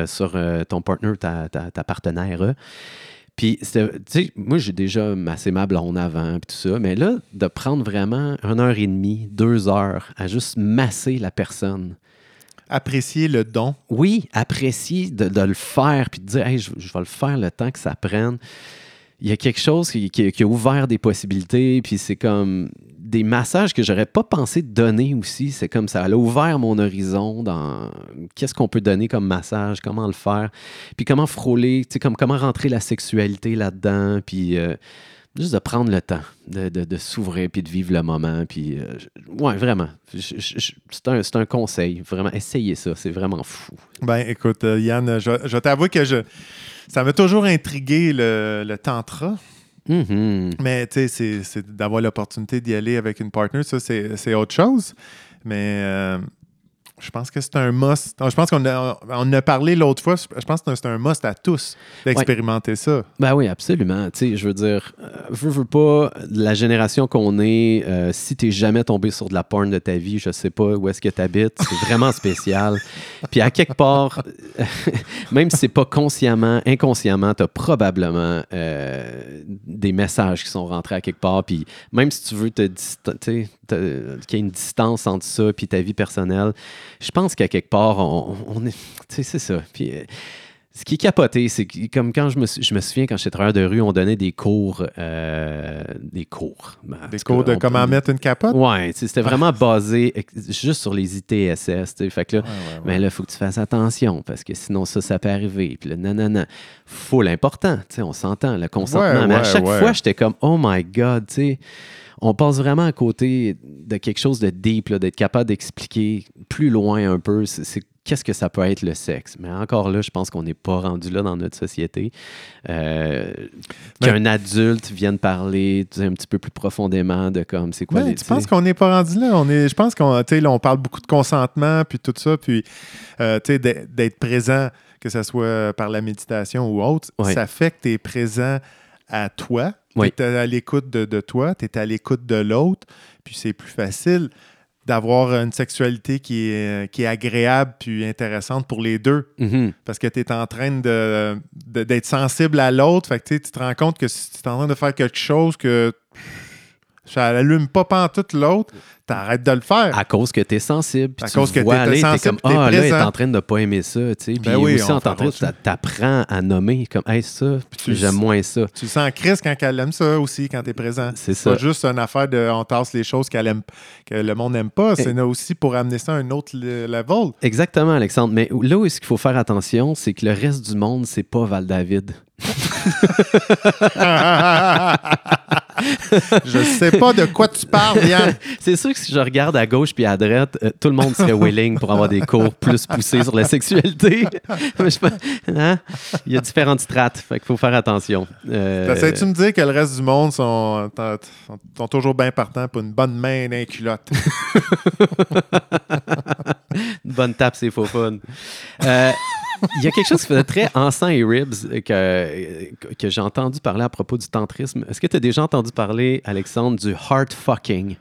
sur euh, ton partner, ta, ta, ta partenaire. euh. Puis, tu sais, moi, j'ai déjà massé ma blonde avant, puis tout ça. Mais là, de prendre vraiment une heure et demie, deux heures à juste masser la personne, Apprécier le don. oui, apprécier de, de le faire puis de dire, hey, je, je vais le faire le temps que ça prenne. Il y a quelque chose qui, qui- qui a ouvert des possibilités, puis c'est comme des massages que j'aurais pas pensé donner aussi. C'est comme ça, elle a ouvert mon horizon dans qu'est-ce qu'on peut donner comme massage, comment le faire, puis comment frôler, comme comment rentrer la sexualité là-dedans, puis euh, juste de prendre le temps de, de- de s'ouvrir puis de vivre le moment, puis euh, ouais, vraiment, c'est un, un conseil, vraiment, essayez ça, c'est vraiment fou. Ben, écoute, euh, Yann, je, je t'avoue que je, ça m'a toujours intrigué le, le tantra. Mhm. Mais tu sais, c'est- d'avoir l'opportunité d'y aller avec une partner, ça, c'est autre chose. Mais euh, je pense que c'est un must. Je pense qu'on a, on a parlé l'autre fois. Je pense que c'est un must à tous d'expérimenter ça. Ben oui, absolument. Tu sais, je veux dire, veux, veux pas, la génération qu'on est, euh, si t'es jamais tombé sur de la porn de ta vie, je sais pas où est-ce que t'habites, c'est vraiment spécial. Puis à quelque part, même si c'est pas consciemment, inconsciemment, t'as probablement euh, des messages qui sont rentrés à quelque part. Puis même si tu veux te qu'il y ait une distance entre ça puis ta vie personnelle, je pense qu'à quelque part, on, on est, tu sais, c'est ça. Puis euh, ce qui est capoté, c'est que, comme quand je me, sou- je me souviens, quand j'étais travailleur de rue, on donnait des cours. euh, des cours. Ben, en Des cours cas, de comment mettre une capote? Ouais, c'était vraiment basé juste sur les ITSS. Fait que là, Ouais, ouais, ouais. mais là, il faut que tu fasses attention parce que sinon, ça, ça peut arriver. Puis là, nanana. Faut l'important, on s'entend, le consentement. Mais à chaque fois, j'étais comme, oh my God, tu sais, on passe vraiment à côté de quelque chose de deep, d'être capable d'expliquer plus loin un peu. c'est Qu'est-ce que ça peut être le sexe? Mais encore là, je pense qu'on n'est pas rendu là dans notre société. Euh, Mais- Qu'un adulte vienne parler tu sais, un petit peu plus profondément de comme c'est quoi Ouais, les. tu penses qu'on n'est pas rendu là? On est, je pense qu'on on parle beaucoup de consentement, puis tout ça, puis euh, d'être d'être présent. que ce soit par la méditation ou autre, Ouais. ça fait que tu es présent à toi. Oui. Tu es à l'écoute de, de toi, tu es à l'écoute de l'autre, puis c'est plus facile d'avoir une sexualité qui est, qui est agréable puis intéressante pour les deux Mhm. parce que tu es en train de, d'être sensible à l'autre. Fait que tu te rends compte que si tu es en train de faire quelque chose que ça allume pas pantoute l'autre, t'arrêtes de le faire. À cause que tu es sensible. Puis À tu cause que vois t'es t'es sensible, comme t'es Ah, là, il est présent. en train de pas aimer ça. Tu sais. Puis Ben oui, aussi, on en t'apprends à nommer comme Hey, ça, j'aime moins ça. Tu le sens en crise quand elle aime ça aussi, quand tu es présent. C'est C'est ça. pas juste une affaire de on tasse les choses qu'elle aime, que le monde n'aime pas. C'est aussi pour amener ça à un autre le- level. Exactement, Alexandre. Mais là où est-ce qu'il faut faire attention, c'est que le reste du monde, c'est pas Val-David. Je sais pas de quoi tu parles, Yann. C'est sûr que si je regarde à gauche puis à droite, euh, tout le monde serait willing pour avoir des cours plus poussés sur la sexualité. Mais je hein? Il y a différentes strates, fait qu'il faut faire attention. Euh, T'essaies-tu de me dire que le reste du monde sont, sont- toujours bien partants pour une bonne main dans les culottes? Une bonne tape, c'est faux fun. Euh, Il y a quelque chose qui faisait très encens et ribs que, que j'ai entendu parler à propos du tantrisme. Est-ce que tu as déjà entendu parler, Alexandre, du heart fucking?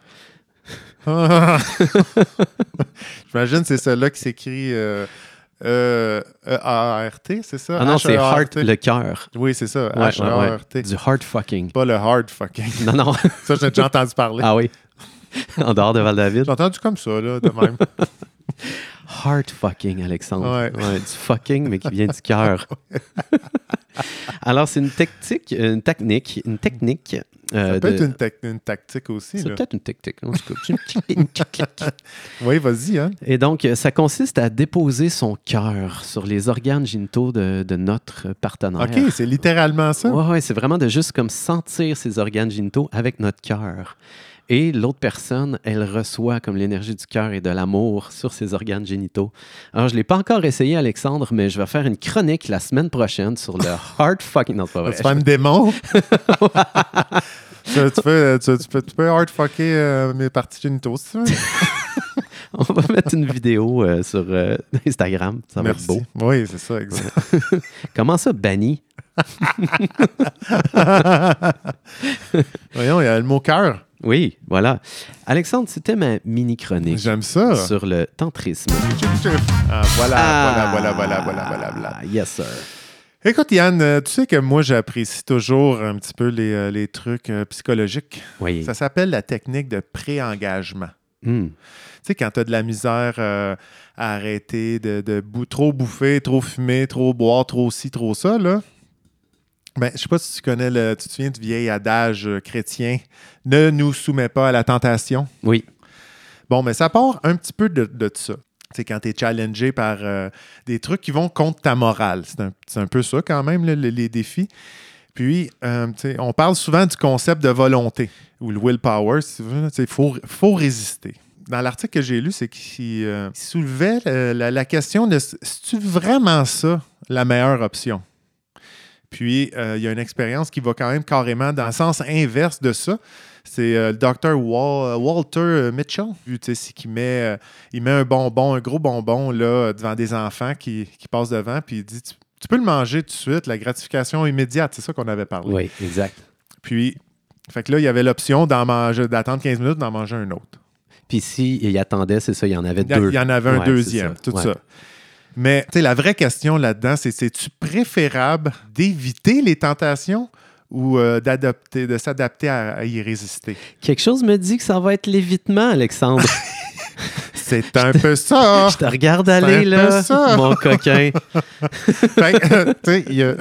J'imagine que c'est celui-là qui s'écrit euh, euh, E-A-R-T, c'est ça? Ah non, c'est heart, le cœur. Oui, c'est ça. Ouais, ouais, ouais. H-E-A-R-T. Du heart fucking. Pas le hard fucking. Non, non. Ça, j'ai déjà entendu parler. ah oui. en dehors de Val-David. J'ai entendu comme ça, là, de même. Heart fucking, Alexandre. Ouais. du fucking, mais qui vient du cœur. Alors, c'est une technique, une technique, une technique. euh, Ça peut de- être une, tec- une tactique aussi. C'est peut-être une technique. en tout cas. Oui, vas-y. Hein? Et donc, ça consiste à déposer son cœur sur les organes génitaux de, de notre partenaire. OK, c'est littéralement ça. Ouais, ouais, c'est vraiment de juste comme sentir ses organes génitaux avec notre cœur. Et l'autre personne, elle reçoit comme l'énergie du cœur et de l'amour sur ses organes génitaux. Alors, je ne l'ai pas encore essayé, Alexandre, mais je vais faire une chronique la semaine prochaine sur le heart fucking. Non, c'est pas vrai. Tu une démon. tu, tu peux, tu, tu peux, tu peux hardfucker euh, mes parties génitaux, si tu veux. On va mettre une vidéo euh, sur euh, Instagram. Ça va Merci. être beau. Oui, c'est ça, exact. Comment ça, banni? Voyons, il y a le mot cœur. Oui, voilà. Alexandre, c'était ma mini-chronique J'aime ça. sur le tantrisme. Ah, voilà, Ah, voilà, voilà, voilà, voilà, voilà, voilà. Yes, sir. Écoute, Yann, euh, tu sais que moi, j'apprécie toujours un petit peu les, euh, les trucs euh, psychologiques. Oui. Ça s'appelle la technique de pré-engagement. Hmm. Tu sais, quand tu as de la misère euh, à arrêter de, de bou- trop bouffer, trop fumer, trop boire, trop ci, trop ça, là. Ben, je sais pas si tu connais le. Tu te souviens du vieil adage euh, chrétien Ne nous soumets pas à la tentation. Oui. Bon, mais ça part un petit peu de, de ça. Tu sais, quand tu es challengé par euh, des trucs qui vont contre ta morale. C'est un, c'est un peu ça, quand même, là, les, les défis. Puis, euh, tu on parle souvent du concept de volonté ou le willpower, tu. Il faut, faut résister. Dans l'article que j'ai lu, c'est qu'il euh, il soulevait euh, la, la question de c'est-tu vraiment ça la meilleure option? Puis, euh, il y a une expérience qui va quand même carrément dans le sens inverse de ça. C'est euh, le docteur Wal- Walter Mitchell. Tu sais, c'est qu'il met, euh, il met un bonbon, un gros bonbon là, devant des enfants qui, qui passent devant, puis il dit tu, tu peux le manger tout de suite, la gratification immédiate. C'est ça qu'on avait parlé. Oui, exact. Puis, fait que là, il y avait l'option d'en manger, d'attendre 15 minutes, d'en manger un autre. Puis si il attendait, c'est ça, il y en avait Il y, a- deux. il y en avait un Ouais, deuxième, tout Ouais. ça. Mais tu sais, la vraie question là-dedans, c'est c'est-tu préférable d'éviter les tentations ou euh, d'adopter, de s'adapter à, à y résister? Quelque chose me dit que ça va être l'évitement, Alexandre. C'est un peu ça! Je te regarde aller, là, mon coquin. Que, euh, tu sais, il y a...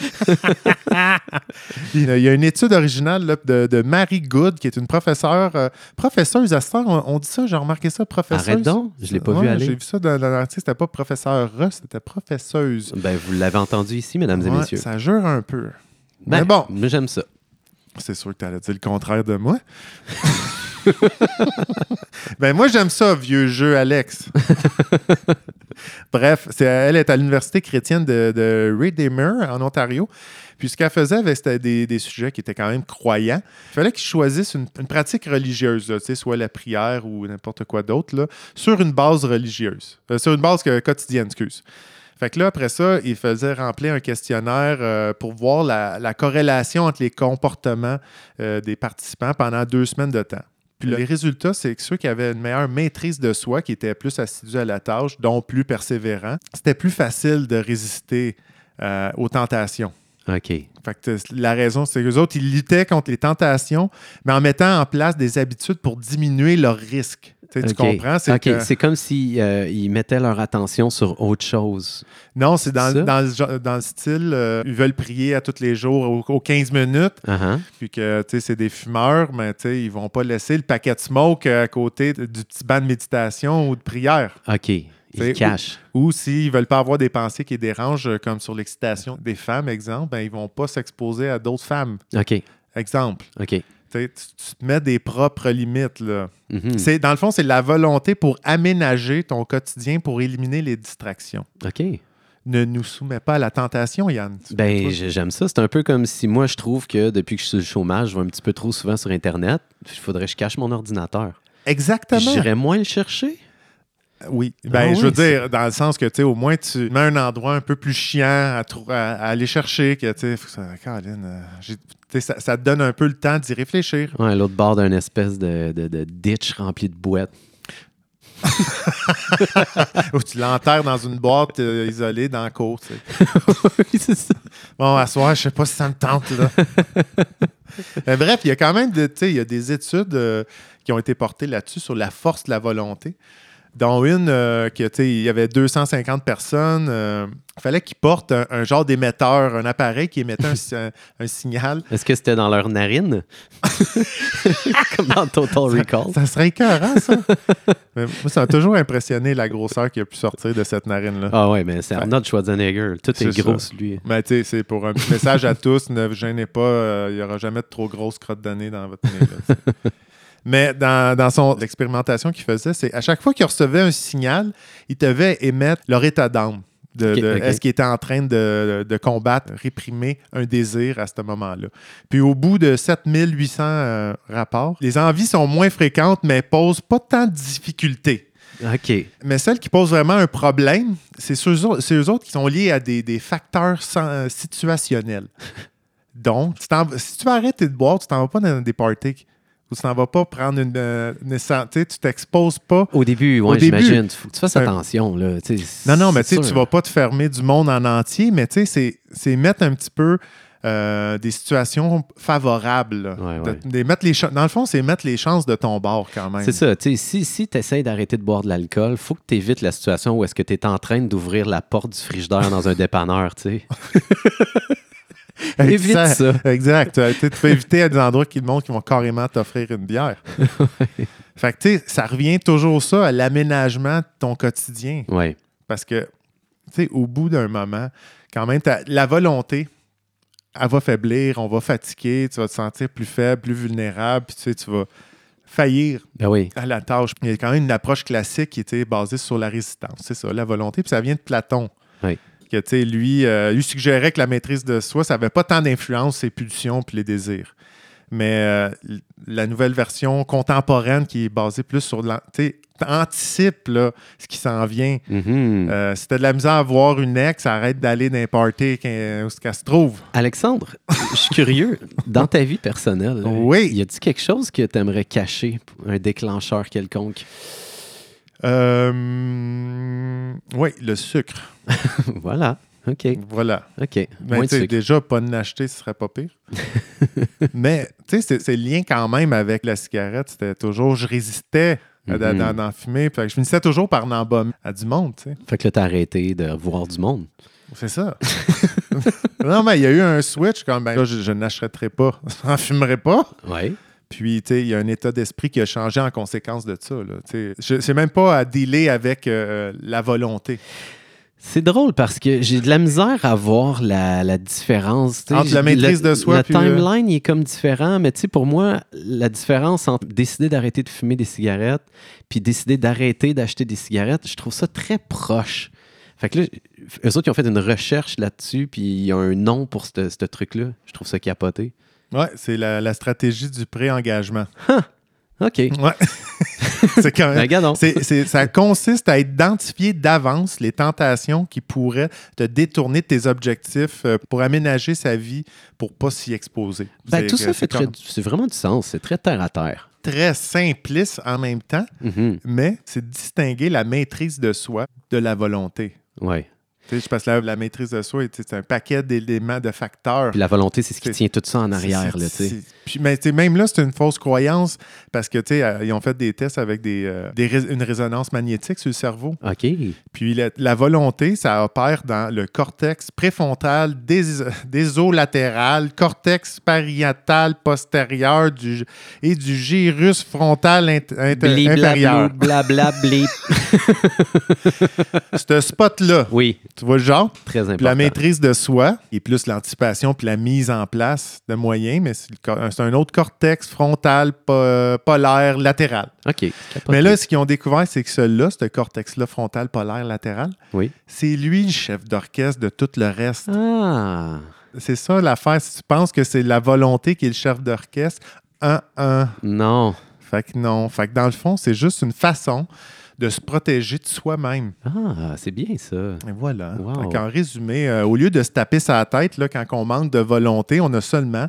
il y a- une étude originale là, de, de Mary Good, qui est une professeure, euh, professeuse à Star. On, on dit ça, j'ai remarqué ça, professeuse. Arrête donc, je l'ai pas vu aller. J'ai vu ça dans, dans l'article, c'était pas professeur c'était professeuse. Ben, vous l'avez entendu ici, mesdames et messieurs. ça jure un peu. Ben, mais bon. moi, j'aime ça. C'est sûr que tu allais dire le contraire de moi. ben moi, j'aime ça, vieux jeu, Alex. Bref, elle est à l'Université chrétienne de, de Redeemer, en Ontario. Puis ce qu'elle faisait, ben, c'était des, des sujets qui étaient quand même croyants. Il fallait qu'ils choisissent une, une pratique religieuse, là, soit la prière ou n'importe quoi d'autre, sur une base religieuse. Euh, sur une base quotidienne, excuse. Fait que là, après ça, il faisait remplir un questionnaire euh, pour voir la, la corrélation entre les comportements euh, des participants pendant deux semaines de temps. Puis les résultats, c'est que ceux qui avaient une meilleure maîtrise de soi, qui étaient plus assidus à la tâche, donc plus persévérants, c'était plus facile de résister euh, aux tentations. OK. Fait que la raison, c'est que les autres, ils luttaient contre les tentations, mais en mettant en place des habitudes pour diminuer leur risque. Tu comprends? C'est que- comme s'ils mettaient leur attention sur autre chose. non, c'est dans, dans, le, genre- dans le style, euh, ils veulent prier à tous les jours aux, aux 15 minutes, Ah, ah. puis que tu sais, c'est des fumeurs, mais tu sais, ils vont pas laisser le paquet de smoke à côté du petit banc de méditation ou de prière. OK. Ils cachent. Ou s'ils veulent pas avoir des pensées qui dérangent, euh, comme sur l'excitation des femmes, exemple, ben, ils vont pas s'exposer à d'autres femmes. OK. Exemple. OK. Tu te mets des propres limites. Là. Mhm. C'est, dans le fond, c'est la volonté pour aménager ton quotidien pour éliminer les distractions. OK. Ne nous soumets pas à la tentation, Yann. Ben, j'aime ça. C'est un peu comme si moi, je trouve que depuis que je suis le chômage, je vais un petit peu trop souvent sur Internet. Il faudrait que je cache mon ordinateur. Exactement. J'irais moins le chercher. Oui. Ben, Ah je veux dire, dans le sens que, tu sais, au moins, tu mets un endroit un peu plus chiant à, trou- à- à aller chercher, que, tu sais, faut que ça- Caroline, euh, tu sais, ça, ça te donne un peu le temps d'y réfléchir. Ouais, l'autre bord d'une espèce de, de, de ditch rempli de boîtes. Ou tu l'enterres dans une boîte euh, isolée dans la cour, oui, c'est ça. Bon, à soir, je sais pas si ça me tente, là. Mais bref, il y a quand même de- il y a des études euh, qui ont été portées là-dessus sur la force de la volonté. Dont une, euh, que, il y avait 250 personnes. euh, il fallait qu'ils portent un, un genre d'émetteur, un appareil qui émettait un, si- un- un signal. Est-ce que c'était dans leur narine? Comme dans Total Recall. Ça serait écœurant, ça. Mais moi, ça m'a toujours impressionné la grosseur qui a pu sortir de cette narine-là. Ah ouais, mais c'est Arnold Schwarzenegger. Tout est, C'est gros lui. Mais tu sais, c'est pour un petit message à tous, ne vous gênez pas, euh, il n'y aura jamais de trop grosse crotte nez dans votre nez. là. Mais dans, dans son l'expérimentation qu'il faisait, c'est à chaque fois qu'il recevait un signal, il devait émettre leur état d'âme. De. Est-ce qu'il était en train de, de combattre, réprimer un désir à ce moment-là? Puis au bout de 7800 euh, rapports, les envies sont moins fréquentes, mais posent pas tant de difficultés. OK. Mais celles qui posent vraiment un problème, c'est ceux, eux autres qui sont liés à des, des facteurs euh, situationnels. Donc, tu si tu vas arrêter de boire, tu t'en vas pas dans des parties. Ou tu t'en vas pas prendre une, euh, une tu t'exposes pas. Au début, début. j'imagine. Il faut que tu fasses attention. Là. Non, non, mais tu sûr. vas pas te fermer du monde en entier, mais tu sais, c'est- mettre un petit peu euh, des situations favorables. là. Ouais, De- ouais. des- mettre les dans le fond, c'est mettre les chances de ton bord quand même. C'est ça. Si, si tu essaies d'arrêter de boire de l'alcool, faut que tu évites la situation où est-ce que tu es en train d'ouvrir la porte du frigidaire dans un dépanneur. tu sais. Évite ça. Exact. Tu, peux éviter à des endroits qui te montrent qu'ils vont carrément t'offrir une bière. fait que, tu sais, ça revient toujours ça à l'aménagement de ton quotidien. Parce que, tu sais, au bout d'un moment, quand même, la volonté, elle va faiblir, on va fatiguer, tu vas te sentir plus faible, plus vulnérable, puis tu sais, tu vas faillir Ben oui. à la tâche. Il y a quand même une approche classique qui était basée sur la résistance. C'est ça, la volonté. Puis ça vient de Platon. Oui. Que, lui, euh, lui suggérait que la maîtrise de soi, ça n'avait pas tant d'influence, ses pulsions puis les désirs. Mais euh, la nouvelle version contemporaine qui est basée plus sur... anticipe là, ce qui s'en vient. Mhm. Euh, si t'as de la misère à voir une ex, arrête d'aller dans un party où qu'elle se trouve. Alexandre, je suis curieux. Dans ta vie personnelle, Oui. y a-t-il quelque chose que tu aimerais cacher, un déclencheur quelconque? Euh, oui, le sucre. voilà. OK. Voilà. OK. Ben, sucre. déjà, pas de l'acheter, ce serait pas pire. Mais, tu sais, c'est- le lien quand même avec la cigarette. C'était toujours, je résistais à- à- d'en fumer. Fait que je finissais toujours par en à du monde, tu sais. Fait que là, t'as arrêté de voir du monde. C'est ça. non, mais il y a eu un switch quand même. Là, je, je n'achèterai pas, je n'en fumerai pas. Oui. Puis, tu sais, il y a un état d'esprit qui a changé en conséquence de ça. Là. Je même pas à dealer avec euh, la volonté. C'est drôle parce que j'ai de la misère à voir la, la différence. Entre la maîtrise le- de soi Le puis, timeline il est comme différent, mais tu sais, pour moi, la différence entre décider d'arrêter de fumer des cigarettes puis décider d'arrêter d'acheter des cigarettes, je trouve ça très proche. Fait que là, eux autres, ils ont fait une recherche là-dessus, puis il y a un nom pour ce truc-là. Je trouve ça capoté. Ouais, c'est la, la stratégie du pré-engagement. OK. Ouais. c'est quand Ben, même. c'est- ça consiste à identifier d'avance les tentations qui pourraient te détourner de tes objectifs euh, pour aménager sa vie pour pas s'y exposer. Ben, tout ça fait très, vraiment du sens. C'est très terre à terre. très simpliste en même temps, Mhm. mais c'est distinguer la maîtrise de soi de la volonté. Ouais. Je pense que la, la maîtrise de soi, c'est un paquet d'éléments, de facteurs. Puis la volonté, c'est ce qui tient tout ça en arrière. Là, Puis, mais même là, c'est une fausse croyance parce que euh, ils ont fait des tests avec des, euh, des une résonance magnétique sur le cerveau. OK. Puis la, la volonté, ça opère dans le cortex préfrontal, dés- désolatéral, cortex parietal postérieur du, et du gyrus frontal int- inter- Blé, inférieur. blabla, blé. Ce spot-là, Oui, tu vois le genre? très Puis important. la maîtrise de soi, et plus l'anticipation puis la mise en place de moyens, mais c'est un autre cortex frontal, po- polaire, latéral. OK. Mais là, ce qu'ils ont découvert, c'est que celui-là, ce cortex-là frontal, polaire, latéral, Oui. c'est lui le chef d'orchestre de tout le reste. Ah. C'est ça l'affaire. Si tu penses que c'est la volonté qui est le chef d'orchestre, un, un. Non. Fait que non. Fait que dans le fond, c'est juste une façon de se protéger de soi-même. Ah, c'est bien ça. Et voilà. Wow. Qu'en résumé, euh, au lieu de se taper sa tête, là, quand on manque de volonté, on a seulement,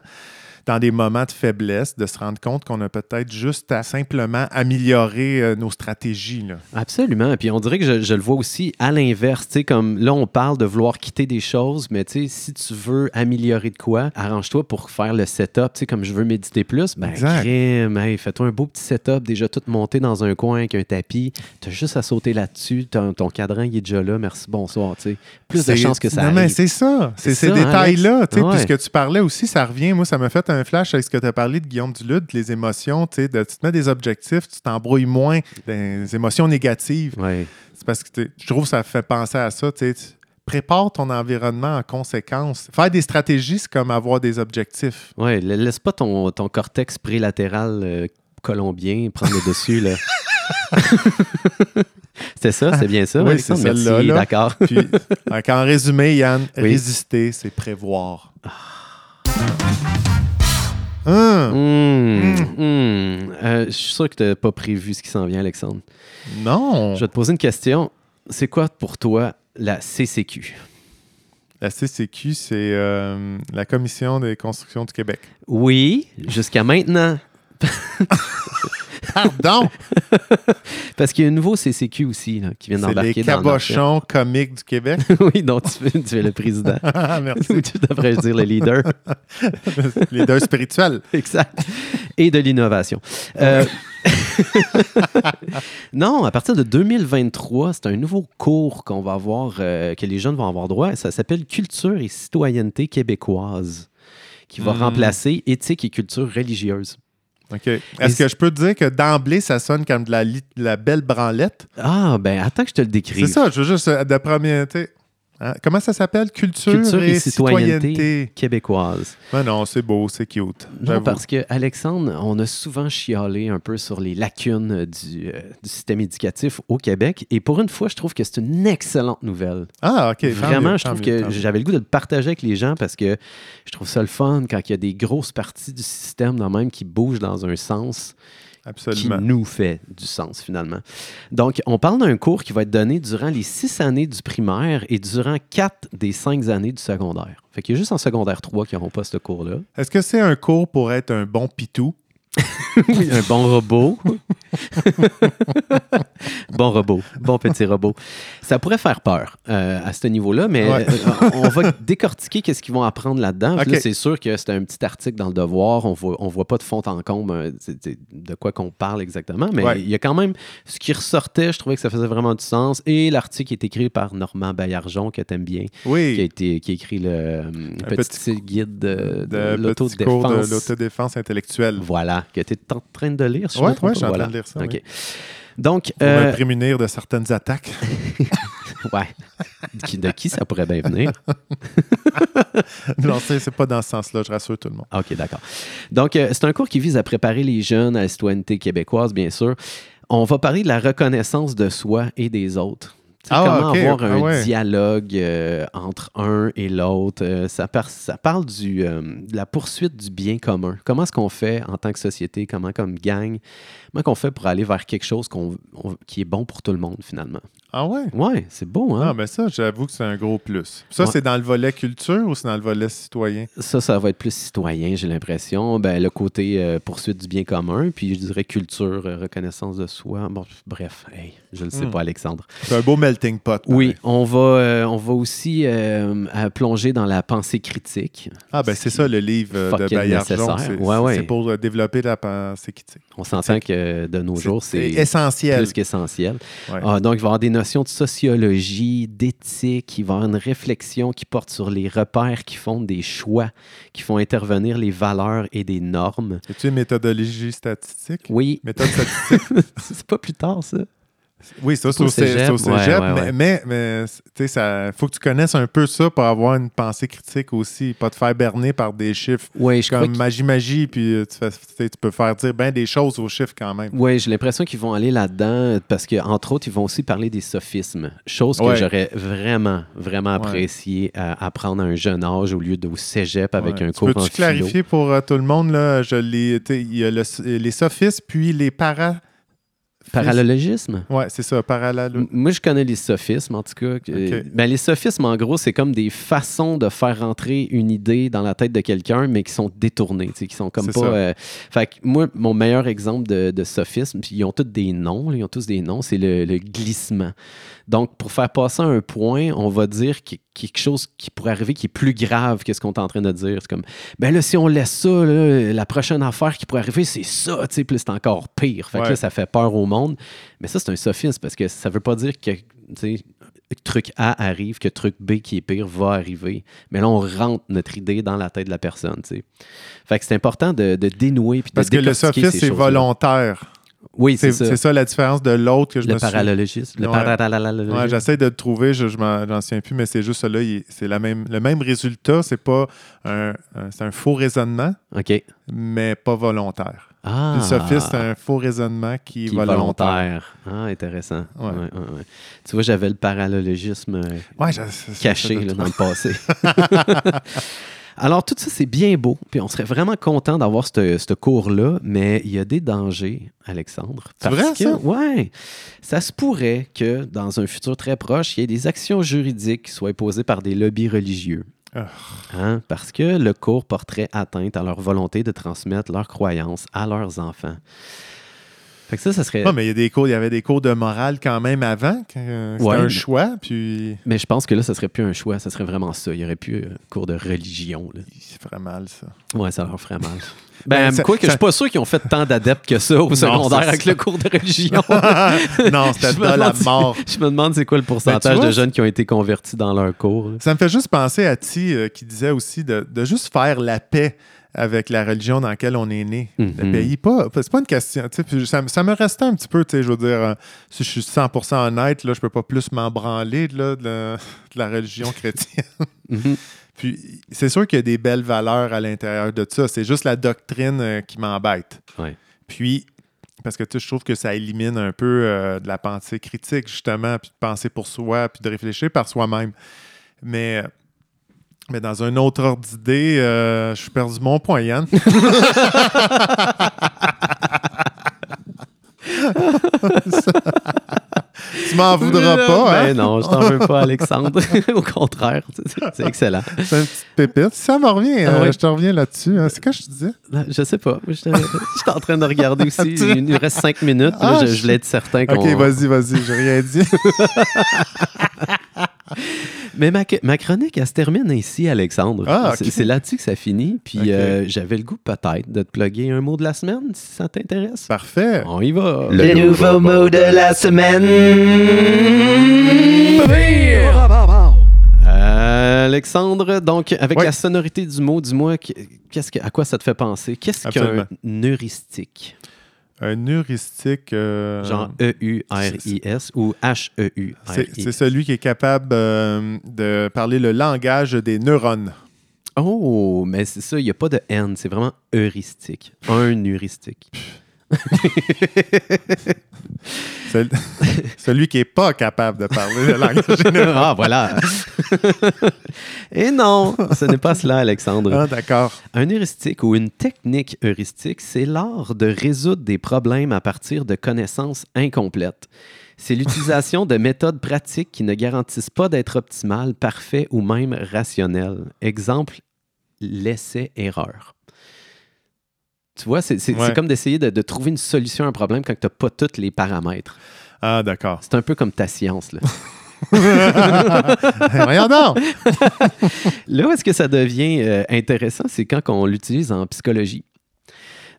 dans des moments de faiblesse, de se rendre compte qu'on a peut-être juste à simplement améliorer euh, nos stratégies. Là. Absolument. Puis on dirait que je, je le vois aussi à l'inverse. Tu sais, comme là, on parle de vouloir quitter des choses, mais tu sais, si tu veux améliorer de quoi, arrange-toi pour faire le setup. Tu sais, comme je veux méditer plus, ben, crème, hey, fais-toi un beau petit setup, déjà tout monté dans un coin avec un tapis. Tu as juste à sauter là-dessus. Ton, ton cadran, il est déjà là. Merci, bonsoir. Tu sais. Plus de chances que ça Non, mais arrive. c'est ça. C'est ces hein, détails-là. tu sais, Ouais. Puis ce que tu parlais aussi, ça revient. Moi, ça m'a fait un flash avec ce que tu as parlé de Guillaume Dulude, les émotions. Tu sais, de- tu te mets des objectifs, tu t'embrouilles moins des émotions négatives. Ouais. C'est parce que je trouve que ça fait penser à ça. Prépare ton environnement en conséquence. Faire des stratégies, c'est comme avoir des objectifs. La- laisse pas ton, ton cortex prélatéral euh, colombien prendre le dessus. là. C'était ça, c'est bien ça. Oui, c'est Merci, celle-là, là. d'accord. Puis, donc, en résumé, Yann, Oui. résister, c'est prévoir. Hum, Hum, hum. Euh, je suis sûr que tu n'as pas prévu ce qui s'en vient, Alexandre. Non. Je vais te poser une question. C'est quoi pour toi la CCQ? La CCQ, c'est euh, la Commission des constructions du Québec. Oui, jusqu'à maintenant. Pardon! Parce qu'il y a un nouveau CCQ aussi là, qui vient c'est les d'embarquer dans cabochons comiques du Québec? oui, dont tu, es le président. Ah, Merci. Ou tu devrais dire le leader. les deux spirituels. Exact. Et de l'innovation. Euh, non, à partir de 2023, c'est un nouveau cours qu'on va avoir, euh, que les jeunes vont avoir droit. Ça s'appelle Culture et citoyenneté québécoise, qui va Hmm. remplacer éthique et culture religieuse. OK. Est-ce que je peux te dire que d'emblée, ça sonne comme de la, la belle branlette? Ah, ben attends que je te le décrive. C'est ça, je veux juste, euh, de premier, tu sais, hein, comment ça s'appelle? Culture, Culture et et, citoyenneté. citoyenneté. Québécoise. Ben non, c'est beau, c'est cute. Non, parce que Alexandre, on a souvent chialé un peu sur les lacunes euh, du, euh, du système éducatif au Québec. Et pour une fois, je trouve que c'est une excellente nouvelle. Ah, OK. Vraiment, mieux, je trouve mieux, que j'avais le goût de le partager avec les gens parce que je trouve ça le fun quand il y a des grosses parties du système dans même qui bougent dans un sens Absolument. qui nous fait du sens finalement. Donc, on parle d'un cours qui va être donné durant les six années du primaire et durant quatre des cinq années du secondaire. Fait qu'il y a juste en secondaire 3 qui n'auront pas ce cours-là. Est-ce que c'est un cours pour être un bon pitou? Oui, un bon robot. bon robot. Bon petit robot. Ça pourrait faire peur euh, à ce niveau-là, mais Ouais. euh, on va décortiquer qu'est-ce qu'ils vont apprendre là-dedans. Là, c'est sûr que c'est un petit article dans le devoir. On voit, on voit pas de fond en comble euh, de quoi qu'on parle exactement, mais Ouais. il y a quand même ce qui ressortait. Je trouvais que ça faisait vraiment du sens. Et l'article est écrit par Normand Baillargeon, que tu aimes bien, qui a, Oui. été, qui a écrit le petit, guide de, l'autodéfense. intellectuelle. Voilà, que tu es en train de lire. je Ouais, ouais, suis en train de lire ça, OK. oui. Donc, Pour euh, me prémunir de certaines attaques. ouais. De qui ça pourrait bien venir? non, c'est pas dans ce sens-là, je rassure tout le monde. OK, d'accord. Donc, euh, c'est un cours qui vise à préparer les jeunes à la citoyenneté québécoise, bien sûr. On va parler de la reconnaissance de soi et des autres. Ah, comment avoir un Ah, ouais. dialogue euh, entre un et l'autre. Euh, ça, par- ça parle du, euh, de la poursuite du bien commun. Comment est-ce qu'on fait en tant que société, comment comme gang, comment qu'on fait pour aller vers quelque chose on- qui est bon pour tout le monde finalement? Ah ouais? Ouais, c'est beau, hein? Ah, ben ça, j'avoue que c'est un gros plus. Ça, Ouais. c'est dans le volet culture ou c'est dans le volet citoyen? Ça, ça va être plus citoyen, j'ai l'impression. Ben, le côté euh, poursuite du bien commun, puis je dirais culture, euh, reconnaissance de soi. Bon, bref, hey, je ne sais Hmm. pas, Alexandre. C'est un beau melting pot. Oui, pareil. on va, euh, on va aussi plonger dans la pensée critique. Ah, ben c'est ça le livre de Bayard. C'est Ouais, ouais. c'est pour développer la pensée critique. On s'entend que de nos jours, c'est essentiel. plus qu'essentiel. Ouais. Ah, donc, il va y avoir des notions de sociologie, d'éthique, il va y avoir une réflexion qui porte sur les repères qui font des choix, qui font intervenir les valeurs et des normes. Une méthodologie statistique? Oui, Méthode statistique? c'est pas plus tard, ça. Oui, ça, c'est Au au cé- cégep, c'est au ouais, cégep, ouais, ouais. mais, mais, mais, tu sais, ça faut que tu connaisses un peu ça pour avoir une pensée critique aussi, pas te faire berner par des chiffres Oui, je crois comme magie-magie, puis euh, tu, fais- peux faire dire bien des choses aux chiffres quand même. Oui, j'ai l'impression qu'ils vont aller là-dedans parce qu'entre autres, ils vont aussi parler des sophismes. Chose que j'aurais vraiment, vraiment apprécié à apprendre à un jeune âge au lieu de au cégep avec un cours en Peux-tu clarifier pour euh, tout le monde? Là, je il y a le- les sophistes, puis les para... Parallélogisme? Ouais, c'est ça, parallèle. M- Moi, je connais les sophismes, en tout cas. Euh, ben, les sophismes, en gros, c'est comme des façons de faire rentrer une idée dans la tête de quelqu'un, mais qui sont détournées, qui sont comme pas... euh, Fait que moi, mon meilleur exemple de, de sophisme, puis ils ont tous des noms, là, ils ont tous des noms, c'est le, le glissement. Donc, pour faire passer un point, on va dire quelque chose qui pourrait arriver qui est plus grave que ce qu'on est en train de dire. C'est comme, ben là, si on laisse ça, là, la prochaine affaire qui pourrait arriver, c'est ça, tu sais, puis c'est encore pire. Fait que là, ça fait peur au monde. Mais ça, c'est un sophisme parce que ça veut pas dire que, tu sais, que truc A arrive, que truc B qui est pire va arriver. Mais là, on rentre notre idée dans la tête de la personne, tu sais. Fait que c'est important de, de dénouer puis de Parce que le ces c'est volontaire. Oui, c'est ça. c'est ça la différence de l'autre que je le me suis... parallélogisme. Le parallélogisme. Ouais, j'essaie de le trouver, je, je m'en souviens plus, mais c'est juste là, c'est la même, le même résultat, c'est pas un, un- c'est un faux raisonnement, OK. mais pas volontaire. Ah. Le sophiste, c'est un faux raisonnement qui est qui est volontaire. volontaire. Ah, intéressant. Ouais. Ouais, ouais. Tu vois, j'avais le parallélogisme euh, caché là, dans le passé. Alors, tout ça, c'est bien beau. Puis on serait vraiment content d'avoir ce cours-là, mais il y a des dangers, Alexandre. C'est Parce vrai, que, ça? Ouais. Ça se pourrait que, dans un futur très proche, il y ait des actions juridiques qui soient posées par des lobbies religieux. Ah. Hein? Parce que le cours porterait atteinte à leur volonté de transmettre leurs croyances à leurs enfants. Fait que ça, ça serait. Ouais, mais il y, a des cours, il y avait des cours de morale quand même avant. euh, C'était Ouais, un mais- choix, puis Mais je pense que là, ça serait plus un choix, ça serait vraiment ça. Il y aurait plus un cours de religion. Là. c'est ferait mal, ça. Ouais, ça leur ferait mal. Ben, Ben, ça- quoi que je suis pas sûr qu'ils ont fait tant d'adeptes que ça au secondaire avec le cours de religion. non, c'était de la si- mort. Je me demande c'est quoi le pourcentage vois, de jeunes qui ont été convertis dans leur cours. là. Ça me fait juste penser à Ti euh, qui disait aussi de, de juste faire la paix avec la religion dans laquelle on est né. Le Mhm. pays, pas, c'est pas une question. Ça, ça me restait un petit peu, tu sais, je veux dire, euh, si je suis 100% honnête, là, je peux pas plus m'embranler de, la, de la religion chrétienne. Mhm. Puis c'est sûr qu'il y a des belles valeurs à l'intérieur de ça. C'est juste la doctrine euh, qui m'embête. Ouais. Puis, parce que je trouve que ça élimine un peu euh, de la pensée critique, justement, puis de penser pour soi, puis de réfléchir par soi-même. Mais, mais dans un autre ordre d'idée, euh, je suis perdu mon point, Yann. tu m'en voudras pas, hein? Ben non, je t'en veux pas, Alexandre. Au contraire, c'est- excellent. C'est une petite pépite. Ça me revient, Ah euh, je te reviens là-dessus. hein. C'est quoi je te disais? Je sais pas. Je suis en train de regarder aussi. Il nous reste cinq minutes. Ah, je, je- je voulais être certain. Ok, vas-y, vas-y, j'ai rien dit. Mais ma, ma chronique, elle se termine ici, Alexandre. Ah. C'est- là-dessus que ça finit. Puis euh, j'avais le goût peut-être de te plugger un mot de la semaine, si ça t'intéresse. Parfait. On y va. Le nouveau mot de la semaine. Euh, Alexandre, donc avec la sonorité du mot, dis-moi, qu'est-ce que, à quoi ça te fait penser? Qu'est-ce qu'un heuristique? Un heuristique. euh, Genre E-U-R-I-S ou c'est H-E-U-R-I? c'est celui qui est capable euh, de parler le langage des neurones. Oh, mais c'est ça, il n'y a pas de N, c'est vraiment heuristique. Un heuristique. Cel- Celui qui n'est pas capable de parler le langage général. ah, voilà. Et non, ce n'est pas cela, Alexandre. Ah, d'accord. Un heuristique ou une technique heuristique, c'est l'art de résoudre des problèmes à partir de connaissances incomplètes. C'est l'utilisation de méthodes pratiques qui ne garantissent pas d'être optimales, parfait ou même rationnel. Exemple, l'essai-erreur. Tu vois, c'est Ouais. comme d'essayer de, de trouver une solution à un problème quand tu n'as pas tous les paramètres. Ah, d'accord. C'est un peu comme ta science. Là, Voyons donc. là où est-ce que ça devient euh, intéressant, c'est quand on l'utilise en psychologie.